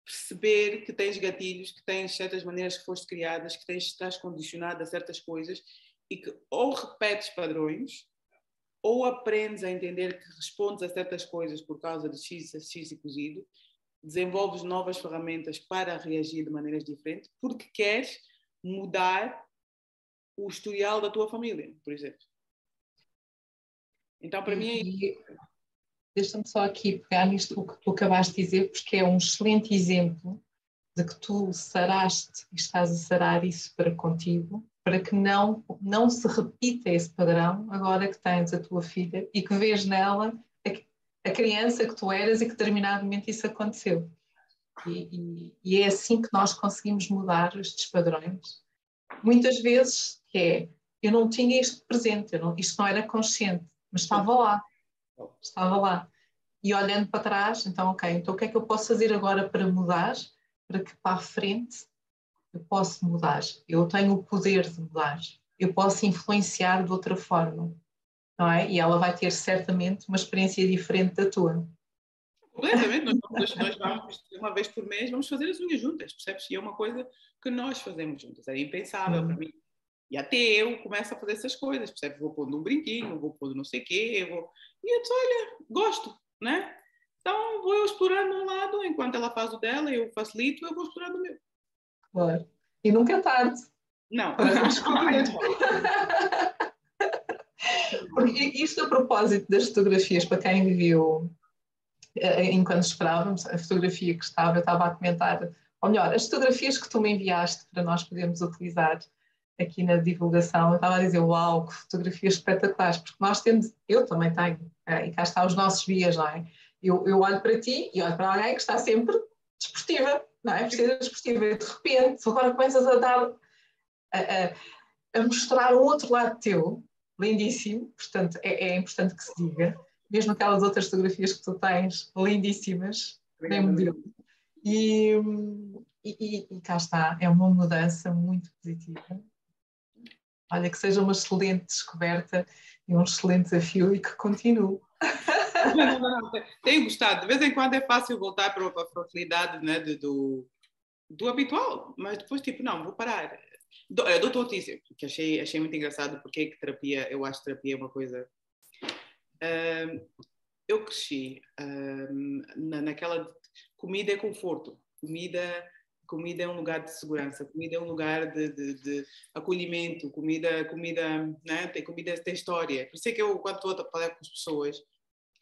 perceber que tens gatilhos, que tens certas maneiras que foste criadas, que tens, estás condicionado a certas coisas e que ou repetes padrões ou aprendes a entender que respondes a certas coisas por causa de X, X e cozido desenvolves novas ferramentas para reagir de maneiras diferentes, porque queres mudar o historial da tua família, por exemplo. Então, para e, mim é. Deixa-me só aqui pegar nisto que tu acabaste de dizer, porque é um excelente exemplo de que tu saraste e estás a sarar isso para contigo, para que não, não se repita esse padrão agora que tens a tua filha e que vês nela a criança que tu eras e que determinadamente isso aconteceu. E, e, e, é assim que nós conseguimos mudar estes padrões. Muitas vezes é, eu não tinha isto presente, não, isto não era consciente, mas estava lá, estava lá. E olhando para trás, então, ok, então o que é que eu posso fazer agora para mudar, para que para a frente eu possa mudar? Eu tenho o poder de mudar, eu posso influenciar de outra forma não é? E ela vai ter certamente uma experiência diferente da tua. Completamente, nós, nós vamos uma vez por mês, vamos fazer as unhas juntas, percebes? E é uma coisa que nós fazemos juntas, é impensável uhum. para mim. E até eu começo a fazer essas coisas, percebes? Vou pondo um brinquinho, vou pondo não sei o quê, vou... E eu disse, olha, gosto, né? Então vou eu explorando um lado, enquanto ela faz o dela, eu facilito, eu vou explorando o meu. Claro. E nunca é tarde. Não. Porque isto a propósito das fotografias, para quem viu eh, enquanto esperávamos, a fotografia que estava, eu estava a comentar, ou melhor, as fotografias que tu me enviaste para nós podermos utilizar aqui na divulgação, eu estava a dizer, uau, que fotografias espetaculares, porque nós temos, eu também tenho, eh, e cá está os nossos dias, não é? Eu, eu olho para ti e olho para alguém que está sempre desportiva, não é? Vestida desportiva, e de repente, agora começas a dar, a, a, a mostrar um outro lado teu, lindíssimo, portanto é, é, importante que se diga, mesmo aquelas outras fotografias que tu tens, lindíssimas, bem modelo. E, e, e, cá está, é uma mudança muito positiva. Olha, que seja uma excelente descoberta e um excelente desafio e que continue. Não, não, não. Tenho gostado. De vez em quando é fácil voltar para a facilidade né, do, do habitual, mas depois, tipo, não, vou parar. Eh, doutor Otício, que achei, achei muito engraçado, porque é que terapia, eu acho terapia é uma coisa. Eu cresci na, naquela. Comida é conforto, comida, comida é um lugar de segurança, comida é um lugar de, de, de acolhimento, comida, comida, né? tem comida tem história. Por isso é que eu, quando estou a falar com as pessoas,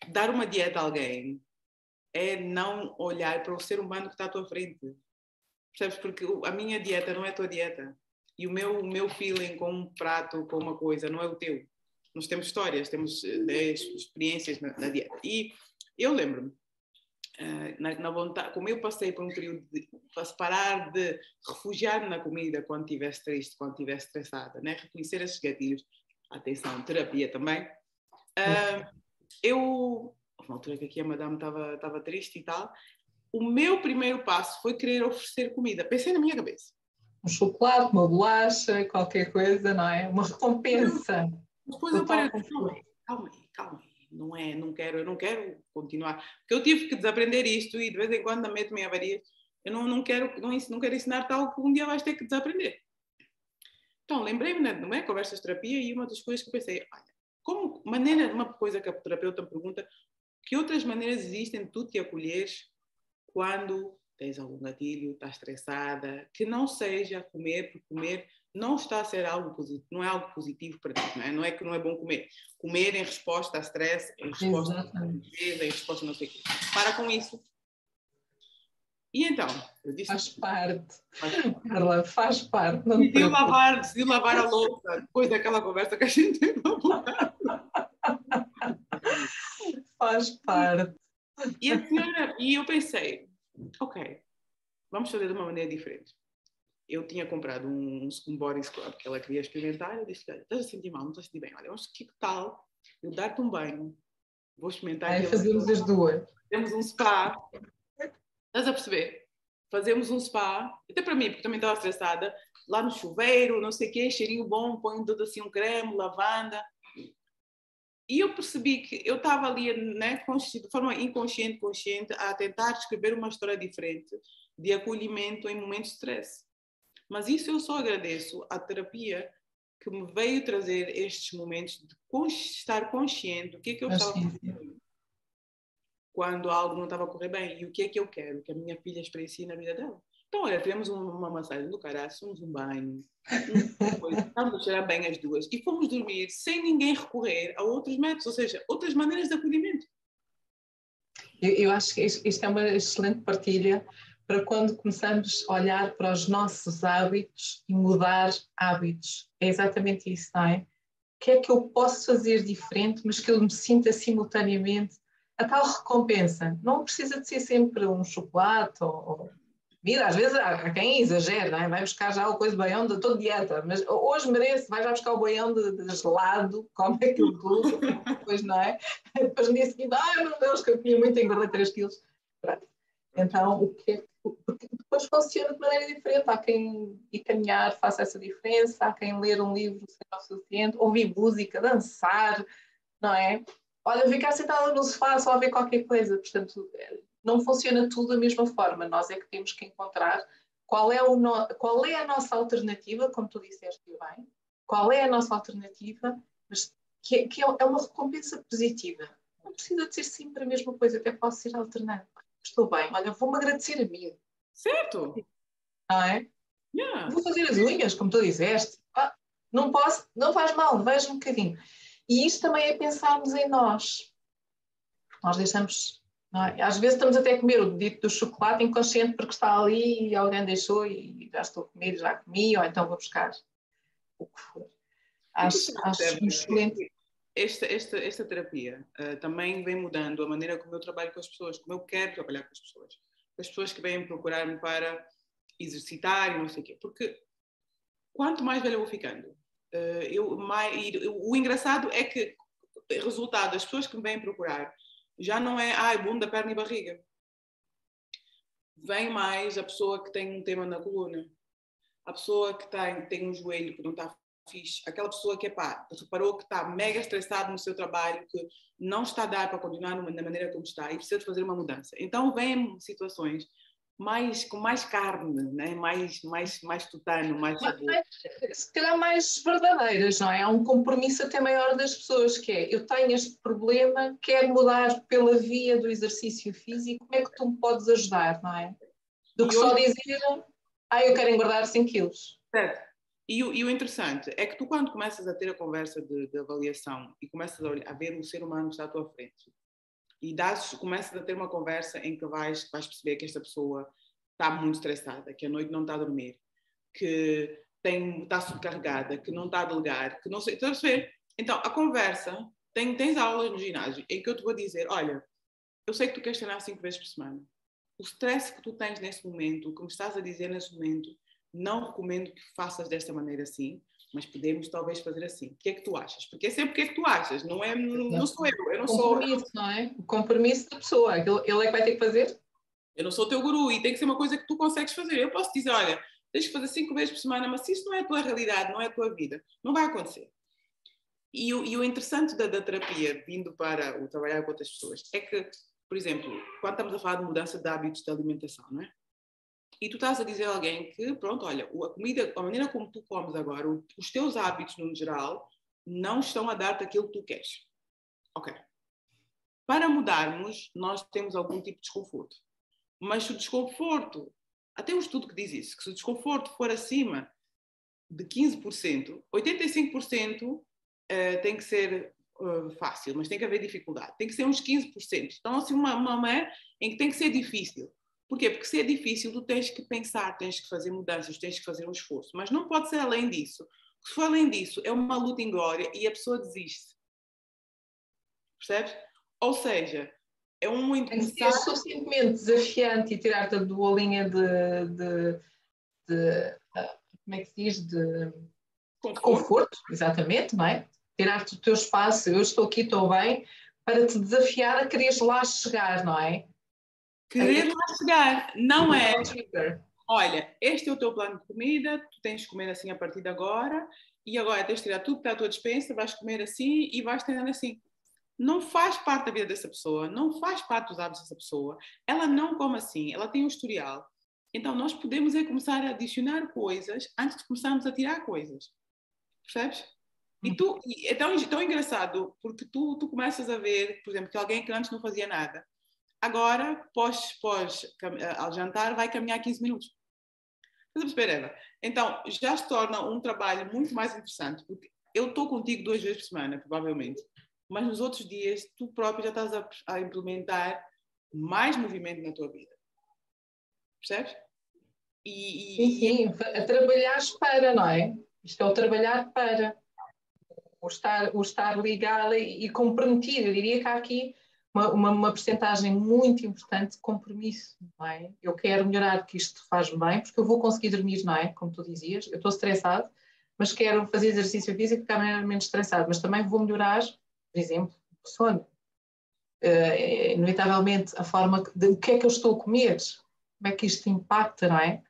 dar uma dieta a alguém é não olhar para o ser humano que está à tua frente. Percebes? Porque a minha dieta não é a tua dieta. E o meu, o meu feeling com um prato, com uma coisa, não é o teu. Nós temos histórias, temos eh, experiências na, na, dieta. E eu lembro-me, uh, na, na, vontade, como eu passei por um período de para parar de refugiar na comida quando estivesse triste, quando estivesse estressada, né? reconhecer esses gatilhos, atenção, terapia também. Uh, eu, uma altura que aqui a madame estava triste e tal, o meu primeiro passo foi querer oferecer comida. Pensei na minha cabeça um chocolate, uma bolacha, qualquer coisa, não é? Uma recompensa. Depois eu parei, calma aí, calma aí, calma aí. Não é, não quero, eu não quero continuar. Porque eu tive que desaprender isto e de vez em quando meto-me em avaria. Eu não, não, quero, não, não quero ensinar tal que um dia vais ter que desaprender. Então, lembrei-me, né, não é? Conversas de terapia e uma das coisas que pensei, olha, como maneira, uma coisa que a terapeuta me pergunta, que outras maneiras existem de tu te acolheres quando tens algum gatilho, está estressada, que não seja comer por comer, não está a ser algo positivo, não é algo positivo para ti, não é? Não é que não é bom comer. Comer em resposta a stress, em resposta Exatamente. a tristeza, em resposta a não sei o quê. Para com isso. E então, eu disse... Faz parte. Carla, faz parte. Não decidi, lavar, decidi lavar a louça depois daquela conversa que a gente teve. faz parte. E a senhora, e eu pensei, ok, vamos fazer de uma maneira diferente. Eu tinha comprado um, um body scrub que ela queria experimentar. Eu disse: estás a sentir mal, não estás a sentir bem. Olha, vamos, que tal eu dar-te um banho? Vou experimentar. Aí fazemos as duas. Temos um spa. Estás a perceber? Fazemos um spa, até para mim, porque também estava estressada, lá no chuveiro, não sei o quê, cheirinho bom, põe tudo assim um creme, lavanda. E eu percebi que eu estava ali, né, de forma inconsciente, consciente, a tentar escrever uma história diferente de acolhimento em momentos de stress. Mas isso eu só agradeço à terapia que me veio trazer estes momentos de estar consciente do que é que eu estava fazendo quando algo não estava a correr bem e o que é que eu quero que a minha filha experiencie na vida dela. Então, olha, tivemos uma massagem do caraço, um banho, estávamos a cheirar bem as duas e fomos dormir sem ninguém recorrer a outros métodos, ou seja, outras maneiras de acolhimento. Eu, eu acho que isto é uma excelente partilha para quando começamos a olhar para os nossos hábitos e mudar hábitos. É exatamente isso, não é? O que é que eu posso fazer diferente, mas que eu me sinta simultaneamente a tal recompensa? Não precisa de ser sempre um chocolate ou, Mira, às vezes há quem exagera, não é? vai buscar já o coisa baião de toda dieta, mas hoje merece, vai já buscar o baião de, de gelado, come aquilo tudo, depois não é? Depois no dia seguinte, ai meu Deus, que eu tinha muito, engordei 3 quilos. Então, o que é porque depois funciona de maneira diferente. Há quem ir caminhar faça essa diferença, há quem ler um livro seja o suficiente, ouvir música, dançar, não é? Olha, ficar sentada no sofá só a ver qualquer coisa. Portanto, não funciona tudo da mesma forma. Nós é que temos que encontrar qual é, o no... qual é a nossa alternativa, como tu disseste bem, qual é a nossa alternativa, mas que, é, que é uma recompensa positiva. Não precisa de ser sempre a mesma coisa, até posso ser alternado. Estou bem, olha, vou-me agradecer a mim. Certo. Não é? Yeah. Vou fazer as unhas, como tu disseste. Ah, não posso, não faz mal, veja um bocadinho. E isto também é pensarmos em nós. Nós deixamos. É? Às vezes estamos até a comer o dito do chocolate inconsciente porque está ali e alguém deixou e já estou a comer, já comi, ou então vou buscar o que for. Acho, acho excelente. Esta, esta, esta terapia uh, também vem mudando a maneira como eu trabalho com as pessoas, como eu quero trabalhar com as pessoas. As pessoas que vêm procurar-me para exercitar e não sei o quê. Porque quanto mais velha eu vou ficando, uh, eu, mais, o engraçado é que resultado das pessoas que me vêm procurar já não é ai, bunda, perna e barriga. Vem mais a pessoa que tem um tema na coluna, a pessoa que tem, tem um joelho que não está fixe, aquela pessoa que pá, reparou que está mega estressado no seu trabalho, que não está a dar para continuar na maneira como está e precisa de fazer uma mudança. Então vem situações mais com mais carne, né? mais, mais, mais tutano, mais sabor. Se calhar mais verdadeiras, não é? Há um compromisso até maior das pessoas, que é eu tenho este problema, quero mudar pela via do exercício físico, como é que tu me podes ajudar, não é? Do que só dizer, ah, eu quero engordar 5 quilos. Certo. E o, e o, interessante é que tu, quando começas a ter a conversa de, de avaliação e começas a, a ver o ser humano que está à tua frente, e das, começas a ter uma conversa em que vais, vais perceber que esta pessoa está muito estressada, que a noite não está a dormir, que está subcarregada, que não está a delegar, que não sei. Estás a ver? Então, a conversa, tem, tens aulas no ginásio em que eu te vou dizer: olha, eu sei que tu queres treinar cinco vezes por semana. O stress que tu tens nesse momento, o que me estás a dizer nesse momento, não recomendo que faças desta maneira assim, mas podemos talvez fazer assim. O que é que tu achas? Porque é sempre o que é que tu achas, não é não, não sou eu, eu não compromisso, sou. não é? O compromisso da pessoa, ele é que vai ter que fazer. Eu não sou teu guru e tem que ser uma coisa que tu consegues fazer. Eu posso dizer, olha, tens que fazer cinco vezes por semana, mas se isso não é a tua realidade, não é a tua vida, não vai acontecer. E o, e o interessante da, da, terapia, vindo para o trabalhar com outras pessoas, é que, por exemplo, quando estamos a falar de mudança de hábitos de alimentação, não é? E tu estás a dizer a alguém que, pronto, olha, a comida, a maneira como tu comes agora, os teus hábitos no geral, não estão a dar-te aquilo que tu queres. Ok. Para mudarmos, nós temos algum tipo de desconforto. Mas se o desconforto, até um estudo que diz isso, que se o desconforto for acima de 15%, 85% uh, tem que ser uh, fácil, mas tem que haver dificuldade. Tem que ser uns 15%. Então, assim, uma, uma, uma em que tem que ser difícil. Porquê? Porque se é difícil, tu tens que pensar, tens que fazer mudanças, tens que fazer um esforço. Mas não pode ser além disso. Se for além disso, é uma luta em glória e a pessoa desiste. Percebes? Ou seja, é um que ser suficientemente desafiante e tirar-te da bolinha de, de, de, ah, Como é que se diz? De conforto. conforto, exatamente, não é? Tirar-te o teu espaço, eu estou aqui, estou bem, para te desafiar a quereres lá chegar, não é? Querer lá chegar, não é. Olha, este é o teu plano de comida, tu tens de comer assim a partir de agora, e agora tens de tirar tudo que está à tua dispensa, vais comer assim e vais treinar assim. Não faz parte da vida dessa pessoa, não faz parte dos hábitos dessa pessoa. Ela não come assim, ela tem um historial. Então nós podemos é começar a adicionar coisas antes de começarmos a tirar coisas. Percebes? E tu, e é tão, tão engraçado, porque tu, tu começas a ver, por exemplo, que alguém que antes não fazia nada, agora, pós, pós eh, ao jantar, vai caminhar 15 minutos. Estás a perceber, Eva? Então, já se torna um trabalho muito mais interessante, porque eu estou contigo duas vezes por semana, provavelmente, mas nos outros dias tu próprio já estás a, a implementar mais movimento na tua vida. Percebes? E, e, sim, sim, a trabalhar para, não é? Isto é o trabalhar para. O estar, o estar ligado e comprometido. Eu diria que há aqui uma, uma, uma percentagem muito importante de compromisso, não é? Eu quero melhorar que isto faz bem, porque eu vou conseguir dormir, não é? Como tu dizias, eu estou estressado, mas quero fazer exercício físico e ficar menos estressado, mas também vou melhorar, por exemplo, o sono. Uh, inevitavelmente, a forma de o que é que eu estou a comer, como é que isto impacta, não é?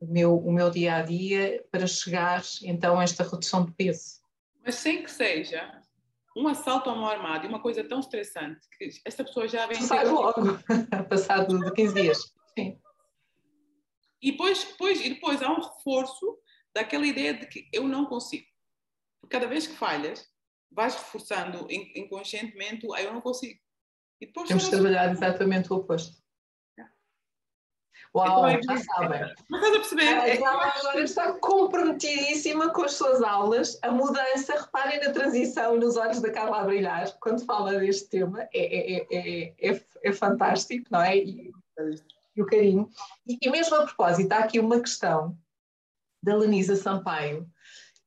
O meu, o meu dia a dia para chegar então a esta redução de peso. Mas sem que seja um assalto a mão armada e uma coisa tão estressante que essa pessoa já vem. Sai logo, passado de 15 dias. Sim. E depois, depois, e depois há um reforço daquela ideia de que eu não consigo. Porque cada vez que falhas, vais reforçando inconscientemente, ah, eu não consigo. E depois Temos de trabalhar exatamente o oposto. Uau, então, já sabem. Mas estás a perceber? Ela é agora está comprometidíssima com as suas aulas. A mudança, reparem na transição nos olhos da Carla a brilhar quando fala deste tema. É, é, é, é, é fantástico, não é? E, e o carinho. E, e, mesmo a propósito, há aqui uma questão da Lenisa Sampaio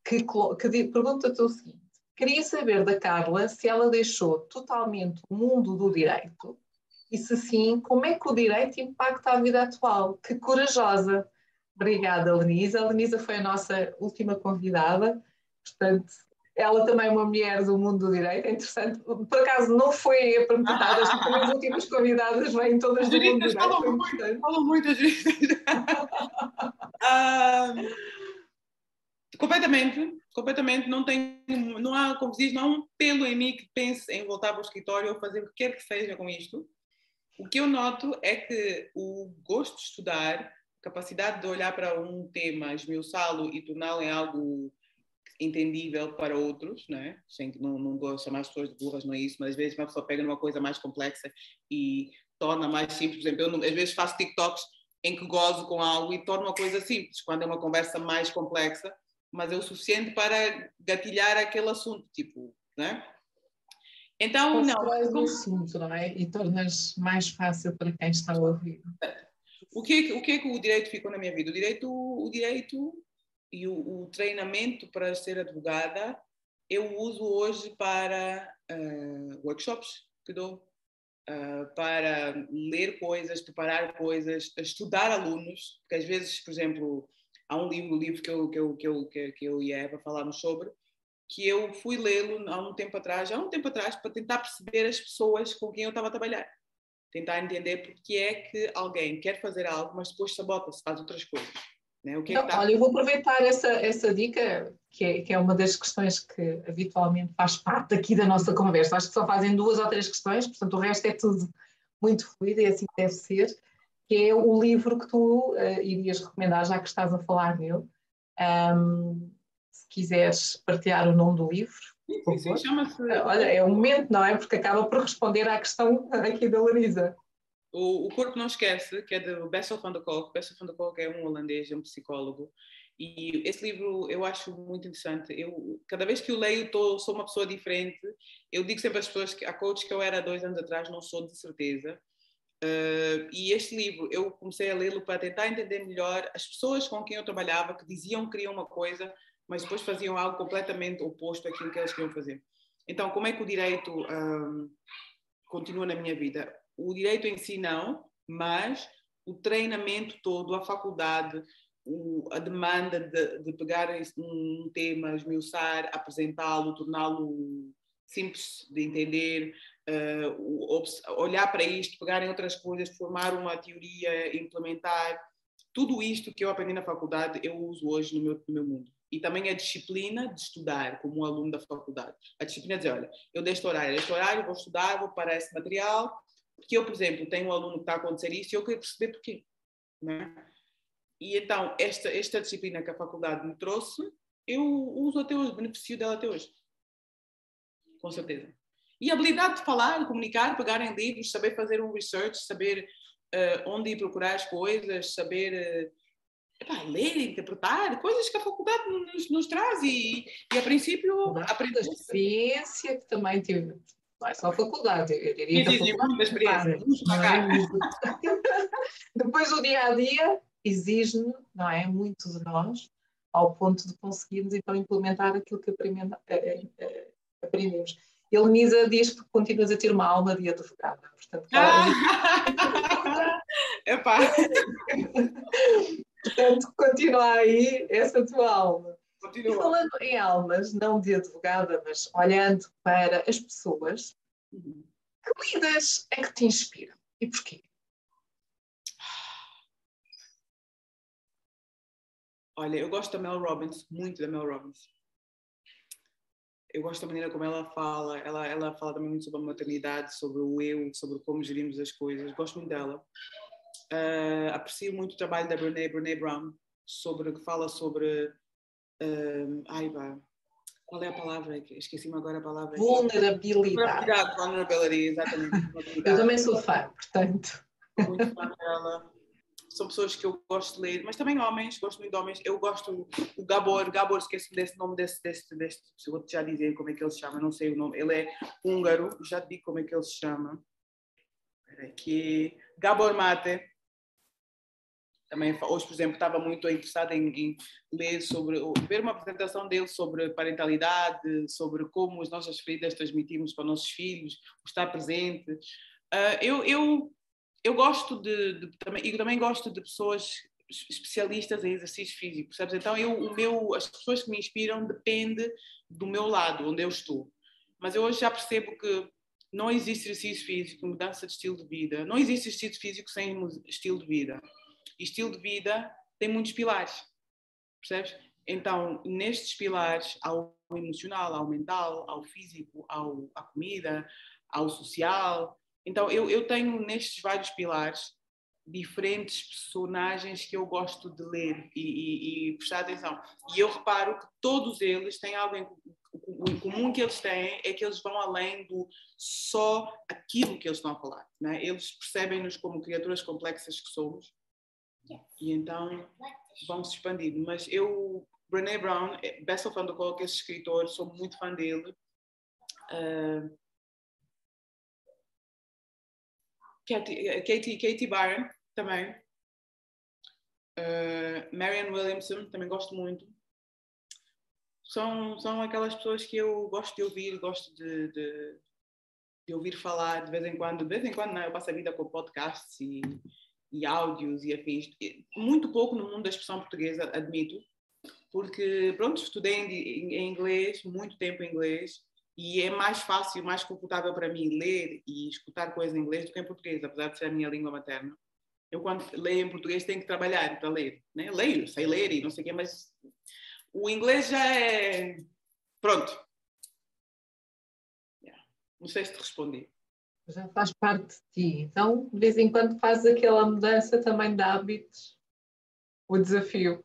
que, que pergunta-te o seguinte: queria saber da Carla se ela deixou totalmente o mundo do direito e se sim, como é que o direito impacta a vida atual? Que corajosa! Obrigada, Lenisa. A Lenisa foi a nossa última convidada, portanto, ela também é uma mulher do mundo do direito, é interessante. Por acaso não foi a perguntada, as últimas convidadas vêm todas do mundo do direito. Falam muito, falam muito, ah, completamente, completamente. Não tem, não há, como diz, não há um pelo em mim que pense em voltar para o escritório ou fazer o que quer que seja com isto. O que eu noto é que o gosto de estudar, capacidade de olhar para um tema, esmiuçá-lo e torná-lo em algo entendível para outros, né? Sem, não, não gosto de chamar as pessoas de burras, não é isso, mas às vezes uma pessoa pega numa coisa mais complexa e torna mais simples. Por exemplo, eu às vezes faço TikToks em que gozo com algo e torno uma coisa simples, quando é uma conversa mais complexa, mas é o suficiente para gatilhar aquele assunto, tipo, né? Então, não. o assunto, não é? E tornas mais fácil para quem está a ouvir. O que, é que, o que é que o direito ficou na minha vida? O direito, o direito e o, o treinamento para ser advogada eu uso hoje para uh, workshops que dou, uh, para ler coisas, preparar coisas, estudar alunos, porque às vezes, por exemplo, há um livro, um livro que eu, que eu, que eu, que eu e a Eva falamos sobre, que eu fui lê-lo há um tempo atrás, há um tempo atrás, para tentar perceber as pessoas com quem eu estava a trabalhar. Tentar entender porque é que alguém quer fazer algo, mas depois sabota-se, faz outras coisas. Né? O que é que tá... Olha, eu vou aproveitar essa, essa dica, que é, que é uma das questões que habitualmente faz parte aqui da nossa conversa. Acho que só fazem duas ou três questões, portanto o resto é tudo muito fluido e assim deve ser, que é o livro que tu uh, irias recomendar, já que estás a falar nele. Um, quiseres partilhar o nome do livro. Sim, sim, chama-se. Olha, é o momento, não é? Porque acaba por responder à questão aqui da Larisa. O, o Corpo Não Esquece, que é do Bessel van der Kolk. Bessel van der Kolk é um holandês, é um psicólogo. E esse livro eu acho muito interessante. Eu, cada vez que o leio, tô, sou uma pessoa diferente. Eu digo sempre às pessoas que a coach que eu era dois anos atrás não sou de certeza. Uh, e este livro, eu comecei a lê-lo para tentar entender melhor as pessoas com quem eu trabalhava, que diziam que queriam uma coisa, mas depois faziam algo completamente oposto àquilo que eles queriam fazer. Então, como é que o direito um, continua na minha vida? O direito em si não, mas o treinamento todo, a faculdade, o, a demanda de, de, pegar um tema, esmiuçar, apresentá-lo, torná-lo simples de entender, uh, olhar para isto, pegar em outras coisas, formar uma teoria, implementar. Tudo isto que eu aprendi na faculdade, eu uso hoje no meu, no meu mundo e também a disciplina de estudar como um aluno da faculdade. A disciplina de dizer, olha, eu deste horário, deste horário, vou estudar, vou parar esse material, porque eu, por exemplo, tenho um aluno que está a acontecer isso e eu quero perceber porquê. Né? E então, esta, esta disciplina que a faculdade me trouxe, eu uso até hoje, beneficio dela até hoje. Com certeza. E a habilidade de falar, de comunicar, pegar em livros, saber fazer um research, saber uh, onde ir procurar as coisas, saber... Uh, epá, ler, interpretar, coisas que a faculdade nos, nos traz e, e a princípio aprender. A experiência que também tive, não é só a faculdade, eu diria que sim, muita experiência. É? Depois o dia a dia exige, não é, muito de nós, ao ponto de conseguirmos então implementar aquilo que aprendemos. Eh, eh, aprendemos. Elenisa diz que continuas a ter uma alma de advogada. Portanto, ah! Epá. Portanto, continua aí essa tua alma. Continua. E falando em almas, não de advogada, mas olhando para as pessoas, uhum. que lidas é que te inspiram e porquê? Olha, eu gosto da Mel Robbins, muito da Mel Robbins. Eu gosto da maneira como ela fala. Ela, ela fala também muito sobre a maternidade, sobre o eu, sobre como gerimos as coisas. Gosto muito dela. Uh, aprecio muito o trabalho da Brené, Brené Brown, sobre, que fala sobre. Uh, ai, Qual é a palavra? Esqueci-me agora a palavra. Vulnerabilidade. Vulnerability, exatamente. Eu também sou fã, portanto. Muito fã dela. São pessoas que eu gosto de ler, mas também homens, gosto muito de homens. Eu gosto o Gabor, Gabor, esqueço desse nome desse, desse, desse, se vou-te já dizer como é que ele se chama, não sei o nome. Ele é húngaro, já te digo como é que ele se chama. Espera aqui. Gabor Mate, também hoje, por exemplo, estava muito interessada em, em, ler sobre, ver uma apresentação dele sobre parentalidade, sobre como as nossas feridas transmitimos para os nossos filhos, estar presente. Uh, eu, eu, eu gosto de, de, também, e também gosto de pessoas especialistas em exercício físico, percebes? Então, eu, o meu, as pessoas que me inspiram depende do meu lado, onde eu estou. Mas eu hoje já percebo que não existe exercício físico, mudança de estilo de vida. Não existe exercício físico sem estilo de vida. Estilo de vida tem muitos pilares, percebes? Então, nestes pilares, ao emocional, ao mental, ao físico, ao, à comida, ao social. Então, eu, eu tenho nestes vários pilares diferentes personagens que eu gosto de ler e, e, e, prestar atenção. E eu reparo que todos eles têm algo em, o comum que eles têm é que eles vão além do só aquilo que eles estão a falar. Né? Eles percebem-nos como criaturas complexas que somos e então vão se expandindo. Mas eu, Brené Brown, é, Bessel van der Kolk, esse escritor, sou muito fã dele. Uh, Katie, Katie, Katie Byron, também. Uh, Marianne Williamson, também gosto muito. São, são aquelas pessoas que eu gosto de ouvir, gosto de, de, de ouvir falar de vez em quando. De vez em quando, não, eu passo a vida com podcasts e e áudios e afins. Muito pouco no mundo da expressão portuguesa, admito, porque, pronto, estudei em, inglês, muito tempo em inglês, e é mais fácil, mais confortável para mim ler e escutar coisas em inglês do que em português, apesar de ser a minha língua materna. Eu, quando leio em português, tenho que trabalhar para ler. Né? Leio, sei ler e não sei o quê, mas o inglês já é. Pronto. Yeah. Não sei se te respondi já faz parte de ti. Então, de vez em quando fazes aquela mudança também de hábitos, o desafio.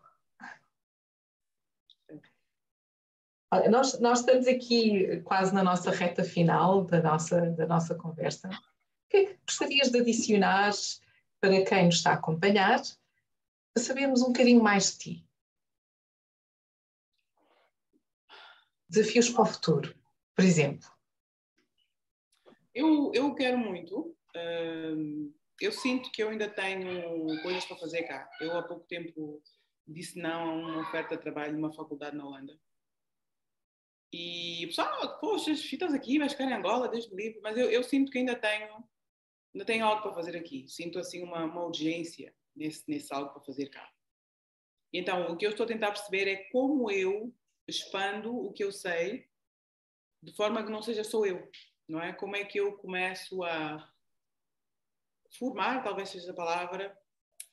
Olha, nós, nós estamos aqui quase na nossa reta final da nossa, da nossa conversa. O que é que gostarias de adicionar para quem nos está a acompanhar, para sabermos um bocadinho mais de ti? Desafios para o futuro, por exemplo. Eu, eu quero muito. Uh, eu sinto que eu ainda tenho coisas para fazer cá. Eu há pouco tempo disse não a uma oferta de trabalho numa faculdade na Holanda. E o pessoal, poxa, estás aqui, vais ficar em Angola, desde livre. Mas eu, eu, sinto que ainda tenho, ainda tenho algo para fazer aqui. Sinto assim uma, uma urgência nesse, nesse algo para fazer cá. Então, o que eu estou a tentar perceber é como eu expando o que eu sei de forma que não seja só eu não é? Como é que eu começo a formar, talvez seja a palavra,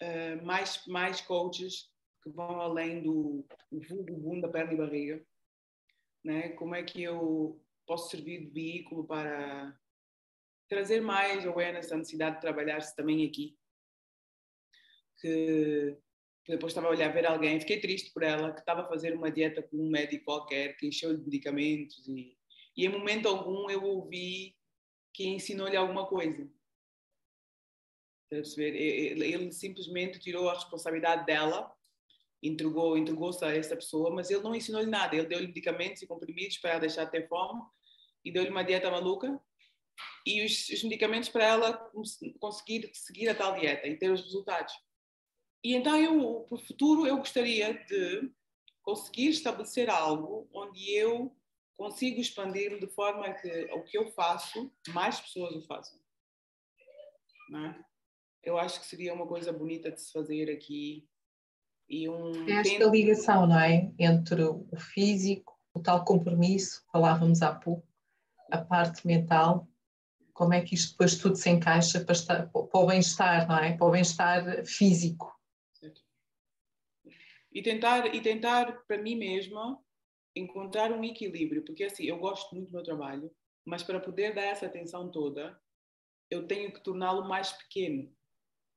uh, mais, mais coaches que vão além do vulgo bunda, perna e barriga, né? Como é que eu posso servir de veículo para trazer mais awareness da necessidade de trabalhar-se também aqui? Que, depois estava a olhar ver alguém, fiquei triste por ela, que estava a fazer uma dieta com um médico qualquer, que encheu de medicamentos e e em momento algum eu ouvi que ensinou-lhe alguma coisa. Ele simplesmente tirou a responsabilidade dela, entregou, entregou-se a essa pessoa, mas ele não ensinou-lhe nada. Ele deu-lhe medicamentos e comprimidos para ela deixar de ter fome e deu-lhe uma dieta maluca e os, os, medicamentos para ela conseguir seguir a tal dieta e ter os resultados. E então eu, para o futuro, eu gostaria de conseguir estabelecer algo onde eu consigo expandir de forma que o que eu faço, mais pessoas o façam. É? Eu acho que seria uma coisa bonita de se fazer aqui. E um esta ligação, não é? Entre o físico, o tal compromisso, falávamos há pouco, a parte mental, como é que isto depois tudo se encaixa para, estar, para o bem-estar, não é? Para o bem-estar físico. Certo. E tentar, e tentar para mim mesma encontrar um equilíbrio, porque assim, eu gosto muito do meu trabalho, mas para poder dar essa atenção toda, eu tenho que torná-lo mais pequeno,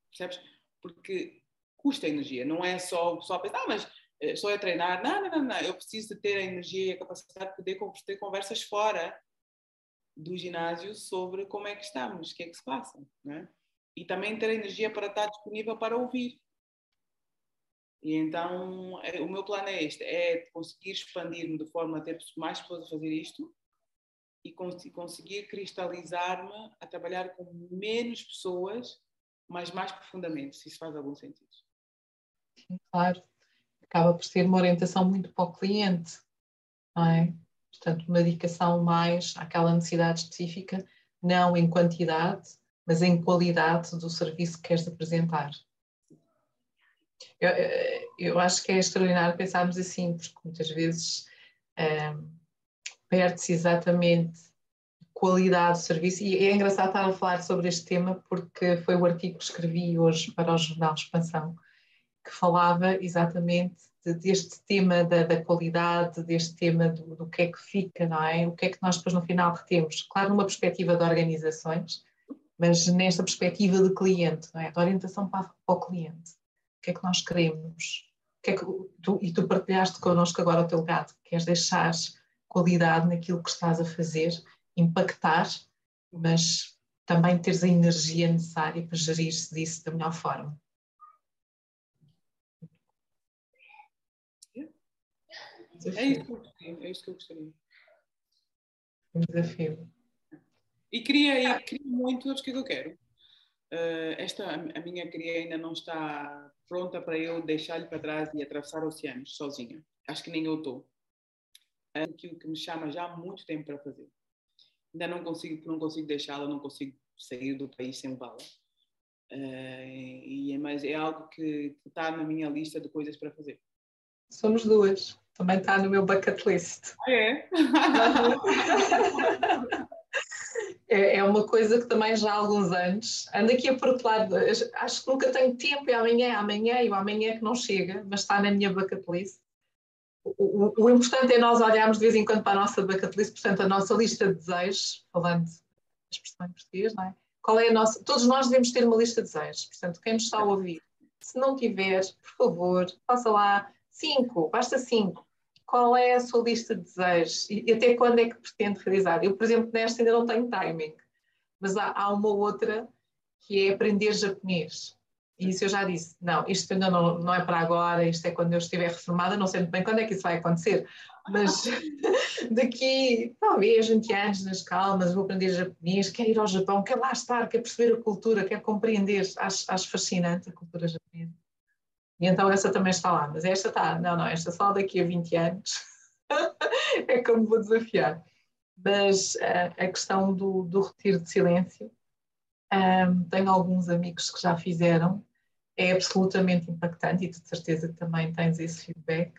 percebes? Porque custa energia, não é só, só pensar, ah, mas só é treinar. Não, não, não, não. Eu preciso de ter a energia e a capacidade de poder ter conversas fora do ginásio sobre como é que estamos, o que é que se passa. Né? E também ter a energia para estar disponível para ouvir. E então, é, o meu plano é este: é conseguir expandir-me de forma a ter mais pessoas a fazer isto e conseguir cristalizar-me a trabalhar com menos pessoas, mas mais profundamente, se isso faz algum sentido. Claro acaba por ser uma orientação muito para o cliente, não é? Portanto, uma dedicação mais àquela necessidade específica, não em quantidade, mas em qualidade do serviço que queres apresentar. Eu, eu acho que é extraordinário pensarmos assim, porque muitas vezes um, perde-se exatamente qualidade do serviço. E é engraçado estar a falar sobre este tema, porque foi o artigo que escrevi hoje para o Jornal Expansão, que falava exatamente de, deste tema da, da, qualidade, deste tema do, do, que é que fica, não é? O que é que nós depois no final retemos? Claro, numa perspectiva de organizações, mas nesta perspectiva de cliente, não é? De orientação para, para o cliente. O que é que nós queremos? Que é que tu, e tu partilhaste connosco agora o teu legado, queres deixar qualidade naquilo que estás a fazer, impactar, mas também teres a energia necessária para gerir-se disso da melhor forma. É isso que eu gostaria. É isso que eu gostaria. Um desafio. E queria, e queria muito, o que é que eu quero? Uh, esta, a minha cria ainda não está pronta para eu deixar-lhe para trás e atravessar oceanos sozinha. Acho que nem eu estou. É aquilo que me chama já há muito tempo para fazer. Ainda não consigo, não consigo deixá-la, não consigo sair do país sem levá-la. Uh, e, mas é algo que está na minha lista de coisas para fazer. Somos duas. Também está no meu bucket list. Ah, é? é? é uma coisa que também já há alguns anos ando aqui a protelar. Acho que nunca tenho tempo e amanhã, é amanhã e o amanhã é que não chega, mas está na minha bucket list. O, o, o, importante é nós olharmos de vez em quando para a nossa bucket list, portanto, a nossa lista de desejos, falando a expressão em português, não é? Qual é a nossa. Todos nós devemos ter uma lista de desejos, portanto, quem nos está a ouvir, se não tiver, por favor, faça lá Cinco, basta cinco. Qual é a sua lista de desejos? E até quando é que pretende realizar? Eu, por exemplo, nesta ainda não tenho timing, mas há, há uma outra que é aprender japonês. E isso eu já disse, não, isto ainda não, não é para agora, isto é quando eu estiver reformada, não sei muito bem quando é que isso vai acontecer, mas daqui talvez 20 anos nas calmas, vou aprender japonês, quero ir ao Japão, quero lá estar, quero perceber a cultura, quero compreender, acho, acho fascinante a cultura japonesa. E então essa também está lá, mas esta está, não, não, esta só daqui a 20 anos é como vou desafiar. Mas uh, a questão do, do retiro de silêncio, um, ehm, tenho alguns amigos que já fizeram, é absolutamente impactante e de certeza que também tens esse feedback,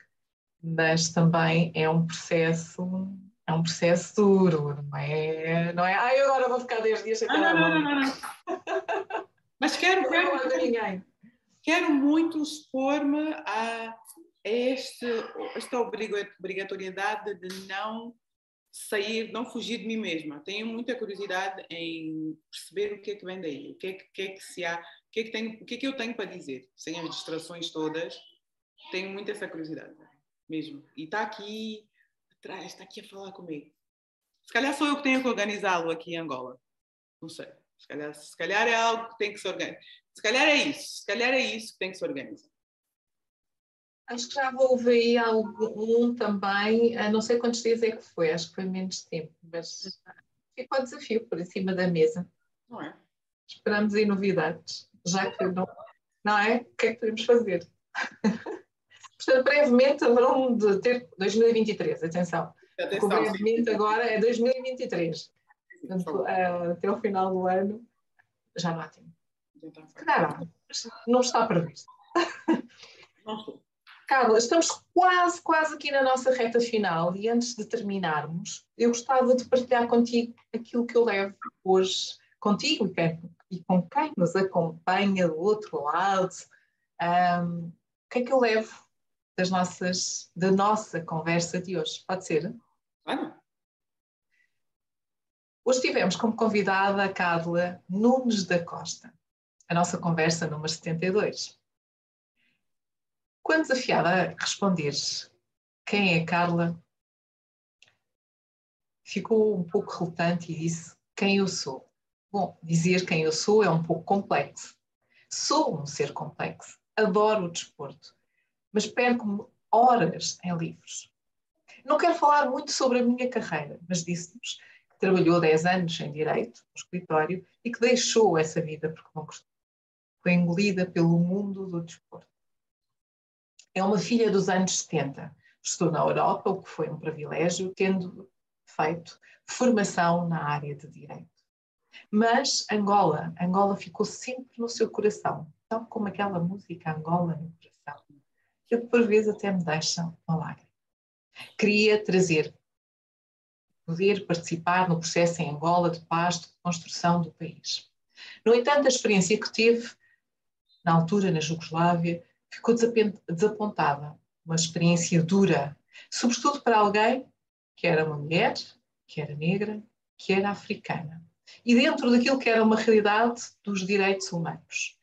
mas também é um processo é um processo duro, não é? Não é, ai, agora vou ficar 10 dias sem ah, não, não, não, não, Mas quero, quero. Não ninguém quero muito expor-me a, este, esta obrigatoriedade de não sair, não fugir de mim mesma. Tenho muita curiosidade em perceber o que é que vem daí, o que é que, que, é que se há, o que é que, tenho, o que é que eu tenho para dizer, sem as distrações todas. Tenho muito essa curiosidade, mesmo. E está aqui atrás, está aqui a falar comigo. Se calhar sou eu que tenho que organizá-lo aqui em Angola. Não sei. Se calhar, se calhar é algo que tem que se organizar. Se calhar é isso, se calhar é isso que tem que se organizar. Acho que já houve aí algum também, não sei quantos dias é que foi, acho que foi menos tempo, mas ficou o desafio por cima da mesa. Não é? Esperamos aí novidades, já que não, não é? O que é que podemos fazer? Portanto, brevemente haverão de ter 2023, atenção. atenção brevemente agora é 2023. Portanto, uh, até o final do ano já não há tempo. Claro, não está previsto. Não estou. Carla, estamos quase, quase aqui na nossa reta final e antes de terminarmos, eu gostava de partilhar contigo aquilo que eu levo hoje contigo e com quem nos acompanha do outro lado. Um, o que é que eu levo das nossas, da nossa conversa de hoje? Pode ser? Claro. Hoje tivemos como convidada a Carla Nunes da Costa a nossa conversa número 72. quando desafiada a responder quem é Carla, ficou um pouco relutante e disse quem eu sou. Bom, dizer quem eu sou é um pouco complexo. Sou um ser complexo, adoro o desporto, mas perco-me horas em livros. Não quero falar muito sobre a minha carreira, mas disse-nos trabalhou 10 anos em Direito, no escritório, e que deixou essa vida porque não gostou. Foi engolida pelo mundo do desporto. É uma filha dos anos 70. Estou na Europa, o que foi um privilégio, tendo feito formação na área de Direito. Mas Angola, Angola ficou sempre no seu coração, tal como aquela música Angola no coração, que por vezes até me deixa uma lágrima. Queria trazer, poder participar no processo em Angola de paz, de construção do país. No entanto, a experiência que teve, na altura na Jugoslávia, ficou desapontada. Uma experiência dura, sobretudo para alguém que era uma mulher, que era negra, que era africana. E dentro daquilo que era uma realidade dos direitos humanos.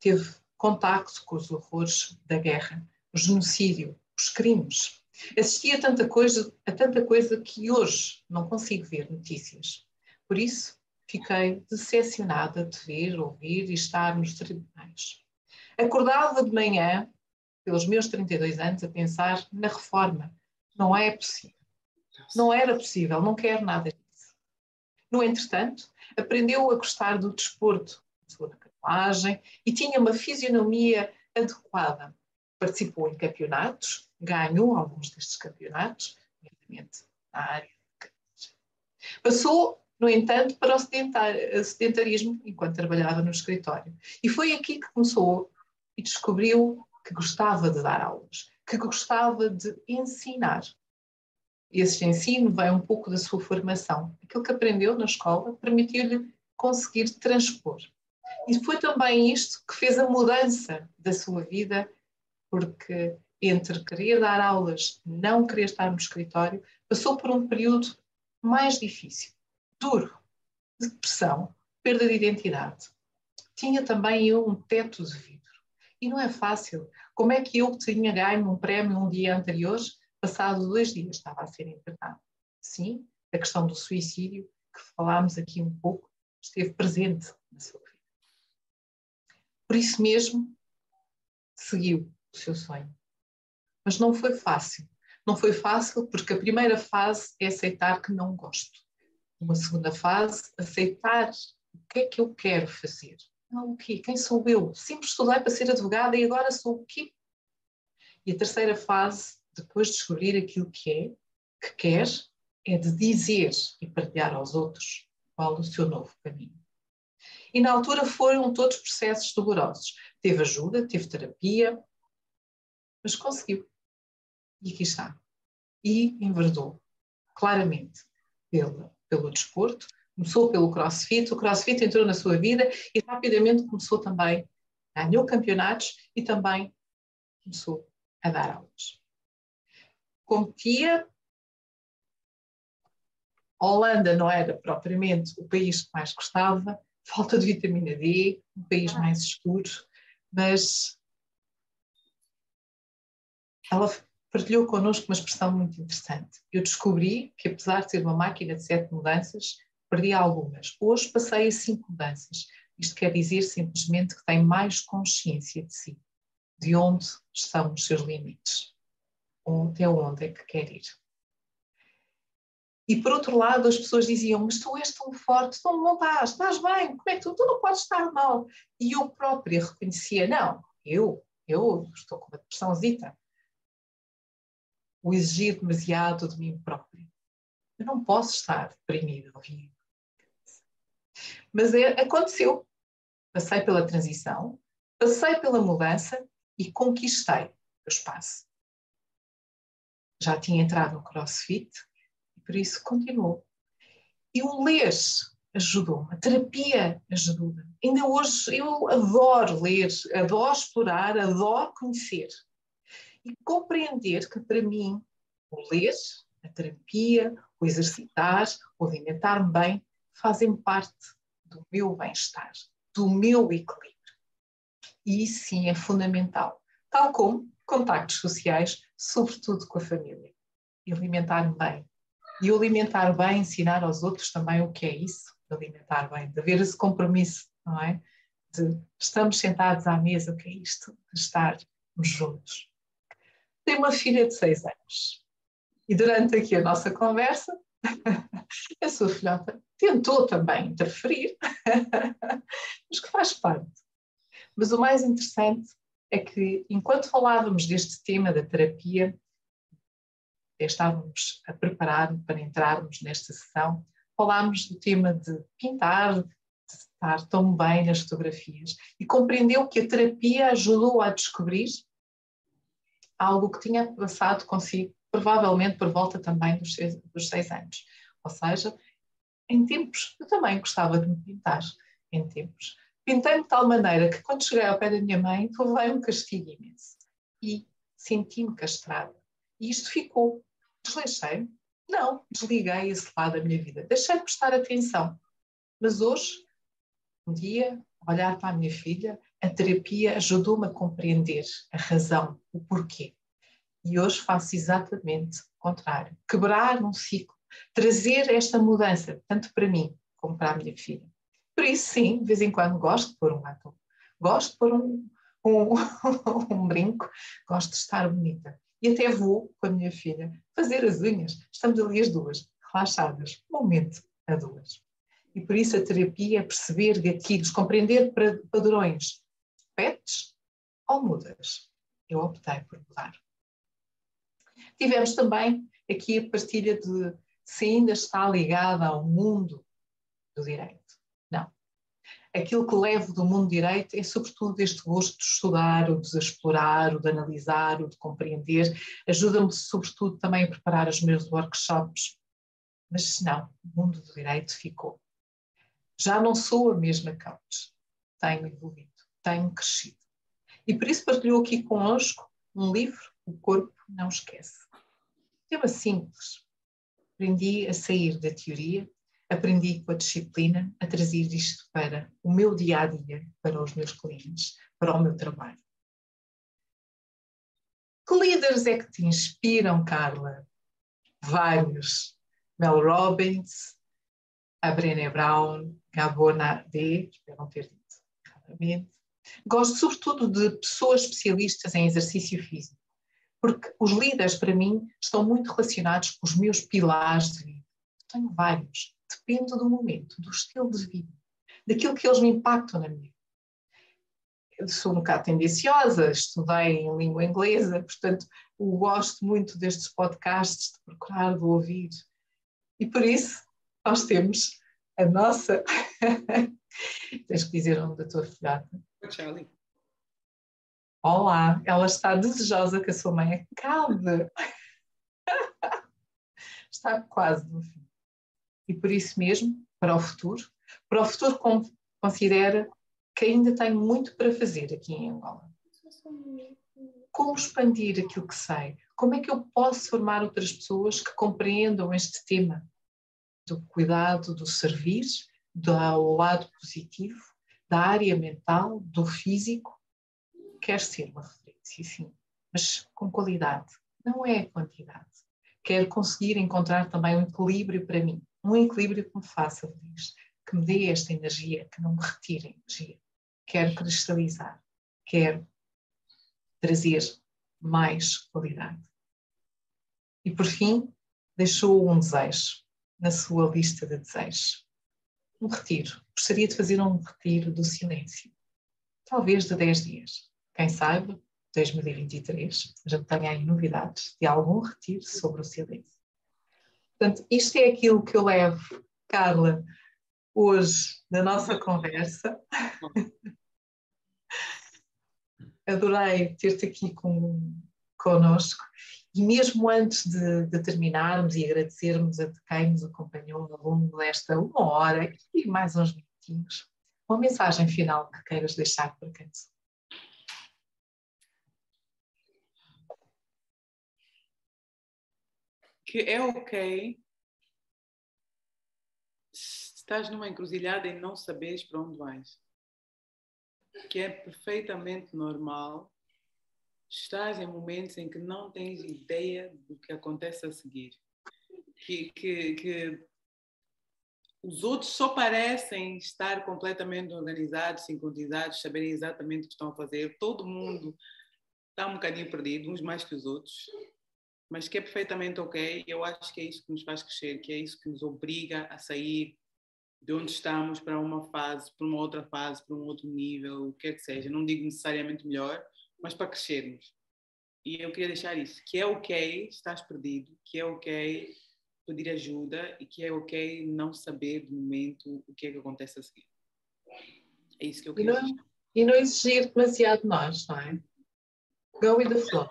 Teve contacto com os horrores da guerra, o genocídio, os crimes. Assisti a tanta coisa, a tanta coisa que hoje não consigo ver notícias. Por isso, fiquei decepcionada de ver, ouvir e estar nos tribunais. Acordava de manhã, pelos meus 32 anos, a pensar na reforma. Não é possível. Não era possível, não quero nada disso. No entretanto, aprendeu a gostar do desporto, sua canoagem e tinha uma fisionomia adequada. Participou em campeonatos, ganhou alguns destes campeonatos, nomeadamente na área de Passou, no entanto, para o sedentarismo enquanto trabalhava no escritório. E foi aqui que começou e descobriu que gostava de dar aulas, que gostava de ensinar. Esse ensino vem um pouco da sua formação. Aquilo que aprendeu na escola permitiu-lhe conseguir transpor. E foi também isto que fez a mudança da sua vida, porque entre querer dar aulas, não querer estar no escritório, passou por um período mais difícil, duro, de depressão, perda de identidade. Tinha também eu um teto de vidro. E não é fácil. Como é que eu tinha ganho um prémio um dia anterior Passado dois dias estava a ser internado. Sim, a questão do suicídio, que falámos aqui um pouco, esteve presente na sua vida. Por isso mesmo, seguiu o seu sonho. Mas não foi fácil. Não foi fácil porque a primeira fase é aceitar que não gosto. Uma segunda fase, aceitar o que é que eu quero fazer. Não o quê? Quem sou eu? Sempre estudei para ser advogada e agora sou o quê? E a terceira fase, depois de descobrir aquilo que é, que quer, é de dizer e partilhar aos outros qual o seu novo caminho. E na altura foram todos processos dolorosos. Teve ajuda, teve terapia, mas conseguiu. E aqui está. E enverdou claramente pelo, pelo desporto, começou pelo crossfit, o crossfit entrou na sua vida e rapidamente começou também, ganhou campeonatos e também começou a dar aulas competia. A Holanda não era propriamente o país que mais gostava, falta de vitamina D, um país mais escuro, mas ela partilhou connosco uma expressão muito interessante. Eu descobri que, apesar de ser uma máquina de sete mudanças, perdi algumas. Hoje passei a cinco mudanças. Isto quer dizer simplesmente que tem mais consciência de si, de onde estão os seus limites até onde é que quer ir. E por outro lado, as pessoas diziam: Mas tu és tão forte, tu não estás, estás bem, como é que tu, tu não podes estar mal? E eu própria reconhecia: Não, eu, eu estou com uma depressãozita. O exigir demasiado de mim própria. Eu não posso estar deprimida, ouvindo. Mas é, aconteceu. Passei pela transição, passei pela mudança e conquistei o espaço já tinha entrado no CrossFit e por isso continuou. E o ler ajudou, a terapia ajudou. Ainda hoje eu adoro ler, adoro explorar, adoro conhecer e compreender que para mim o ler, a terapia, o exercitar, o alimentar-me bem fazem parte do meu bem-estar, do meu equilíbrio. E isso sim é fundamental tal como contactos sociais, sobretudo com a família. E alimentar bem. E o alimentar bem, ensinar aos outros também o que é isso, de alimentar bem, de haver esse compromisso, não é? De estamos sentados à mesa, o que é isto? De estarmos juntos. Tenho uma filha de seis anos. E durante aqui a nossa conversa, a sua filhota tentou também interferir, mas que faz parte. Mas o mais interessante é que, enquanto falávamos deste tema da terapia, estávamos a preparar para entrarmos nesta sessão, falámos do tema de pintar, de estar tão bem nas fotografias e compreendeu que a terapia ajudou a descobrir algo que tinha passado consigo, provavelmente por volta também dos seis, dos seis anos. Ou seja, em tempos, eu também gostava de me pintar, em tempos. Pintei-me de tal maneira que quando cheguei ao pé da minha mãe, levei um castigo imenso. E senti-me castrada. E isto ficou. Desleixei-me? Não, desliguei esse lado da minha vida. Deixei de prestar atenção. Mas hoje, um dia, olhar para a minha filha, a terapia ajudou-me a compreender a razão, o porquê. E hoje faço exatamente o contrário. Quebrar um ciclo, trazer esta mudança, tanto para mim como para a minha filha. Por isso, sim, de vez em quando gosto de pôr um batom, gosto de pôr um, um, um brinco, gosto de estar bonita. E até vou com a minha filha fazer as unhas. Estamos ali as duas, relaxadas, momento a duas. E por isso a terapia é perceber gatilhos, compreender padrões. Ou mudas? Eu optei por mudar. Tivemos também aqui a partilha de se ainda está ligada ao mundo do direito aquilo que levo do mundo direito é sobretudo este gosto de estudar, o de explorar, o de analisar, o de compreender. Ajuda-me sobretudo também a preparar os meus workshops. Mas se não, o mundo do direito ficou. Já não sou a mesma coach. Tenho evoluído, tenho crescido. E por isso partilhou aqui connosco um livro, O Corpo Não Esquece. Tema simples. Aprendi a sair da teoria aprendi com a disciplina a trazer isto para o meu dia a dia, para os meus clientes, para o meu trabalho. Que líderes é que te inspiram, Carla? Vários. Mel Robbins, a Brené Brown, Gabona D, espero não ter dito erradamente. Gosto sobretudo de pessoas especialistas em exercício físico, porque os líderes, para mim, estão muito relacionados com os meus pilares de vida. Tenho vários depende do momento, do estilo de vida, daquilo que eles me impactam na minha vida. Eu sou um bocado tendenciosa, estudei em língua inglesa, portanto, gosto muito destes podcasts, de procurar, de ouvir. E por isso, nós temos a nossa. Tens que dizer o nome da tua filhata. Charlie. Olá, ela está desejosa que a sua mãe acabe. está quase no fim e por isso mesmo, para o futuro, para o futuro considera que ainda tenho muito para fazer aqui em Angola. Como expandir aquilo que sei? Como é que eu posso formar outras pessoas que compreendam este tema do cuidado, do servir, do lado positivo, da área mental, do físico? Quer ser uma referência, sim, mas com qualidade, não é quantidade. Quero conseguir encontrar também um equilíbrio para mim um equilíbrio que me faça feliz, que me dê esta energia, que não me retire energia. Quero cristalizar, quero trazer mais qualidade. E por fim, deixou um desejo na sua lista de desejos. Um retiro. Gostaria de fazer um retiro do silêncio. Talvez de 10 dias. Quem sabe, 2023, já tenha aí novidades de algum retiro sobre o silêncio. Portanto, isto é aquilo que eu levo, Carla, hoje na nossa conversa. Adorei ter-te aqui com, conosco. E mesmo antes de, de, terminarmos e agradecermos a quem nos acompanhou ao longo desta uma hora e mais uns minutinhos, uma mensagem final que queiras deixar para quem que é ok. Se estás numa encruzilhada e não sabes para onde vais. Que é perfeitamente normal estás em momentos em que não tens ideia do que acontece a seguir. Que, que, que os outros só parecem estar completamente organizados, sincronizados, saberem exatamente o que estão a fazer. Todo mundo está um bocadinho perdido, uns mais que os outros, mas que é perfeitamente ok. Eu acho que é isso que nos faz crescer, que é isso que nos obriga a sair de onde estamos para uma fase, para uma outra fase, para um outro nível, o que quer que seja. Não digo necessariamente melhor, mas para crescermos. E eu queria deixar isso, que é ok estás perdido, que é ok pedir ajuda e que é ok não saber de momento o que é que acontece a seguir. É isso que eu queria e não, E não exigir demasiado nós, não é? Go with the flow.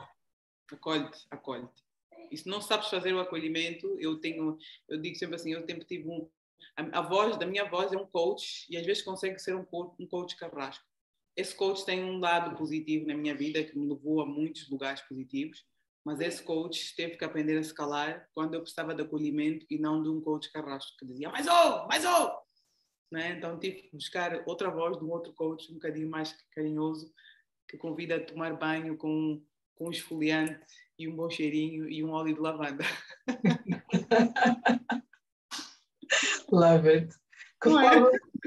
Acolhe-te, acolhe-te. E se não sabes fazer o acolhimento, eu tenho, eu digo sempre assim, eu sempre tive um, a, a voz da minha voz é um coach e às vezes consegue ser um, um coach carrasco. Esse coach tem um lado positivo na minha vida que me levou a muitos lugares positivos, mas esse coach teve que aprender a escalar quando eu precisava de acolhimento e não de um coach carrasco que dizia mais ou, mais ou. Né? Então tive que buscar outra voz de um outro coach um bocadinho mais carinhoso que convida a tomar banho com, com um esfoliante e um bom cheirinho e um óleo de lavanda. Love it. Que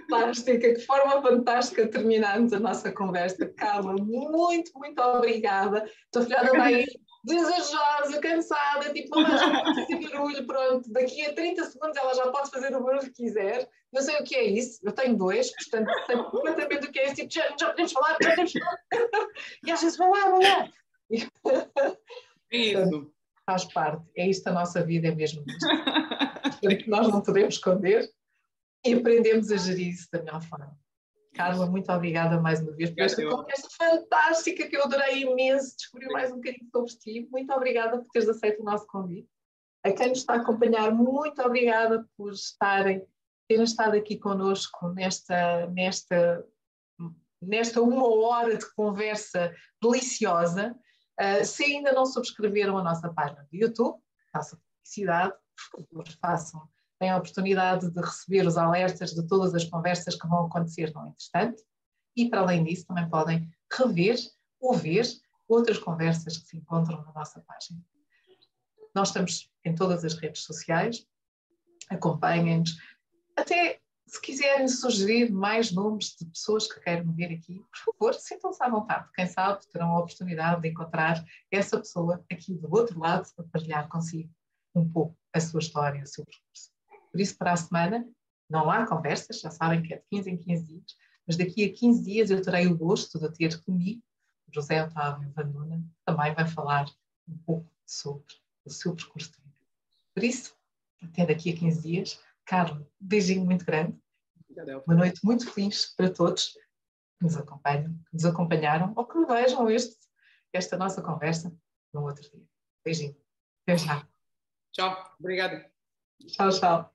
é? fantástica, que forma fantástica terminarmos a nossa conversa. Carla, muito, muito obrigada. Estou filhada vai desejosa, cansada, tipo, não pode fazer barulho, pronto, daqui a 30 segundos ela já pode fazer o barulho que quiser, não sei o que é isso, eu tenho dois, portanto sei completamente o que é isso, tipo, já, já podemos falar, já podemos falar, e às vezes, vão lá, vão lá. Isso. Faz parte, é isto a nossa vida, é mesmo isto. Portanto, nós não podemos esconder e aprendemos a gerir isso da melhor forma. Carla, muito obrigada mais uma vez por esta conversa fantástica que eu adorei imenso descobrir mais um bocadinho sobre ti. Muito obrigada por teres aceito o nosso convite. A quem nos está a acompanhar, muito obrigada por estarem, terem estado aqui conosco nesta, nesta, nesta uma hora de conversa deliciosa. Uh, se ainda não subscreveram a nossa página do YouTube, façam publicidade, por favor, façam têm a oportunidade de receber os alertas de todas as conversas que vão acontecer no instante e, para além disso, também podem rever ou ver outras conversas que se encontram na nossa página. Nós estamos em todas as redes sociais, acompanhem-nos. Até se quiserem sugerir mais nomes de pessoas que queiram ver aqui, por favor, sintam-se à vontade. Quem sabe terão a oportunidade de encontrar essa pessoa aqui do outro lado para partilhar consigo um pouco a sua história, o seu percurso. Por isso, para a semana, não há conversas, já sabem que é de 15 em 15 dias, mas daqui a 15 dias eu terei o gosto de ter comigo José Otávio Vanduna, que também vai falar um pouco sobre o seu percurso de vida. Por isso, até daqui a 15 dias. Carlos, beijinho muito grande. Uma noite muito feliz para todos que nos acompanham, que nos acompanharam ou que vejam este, esta nossa conversa no outro dia. Beijinho. Até já. Tchau. Obrigada. Tchau, tchau.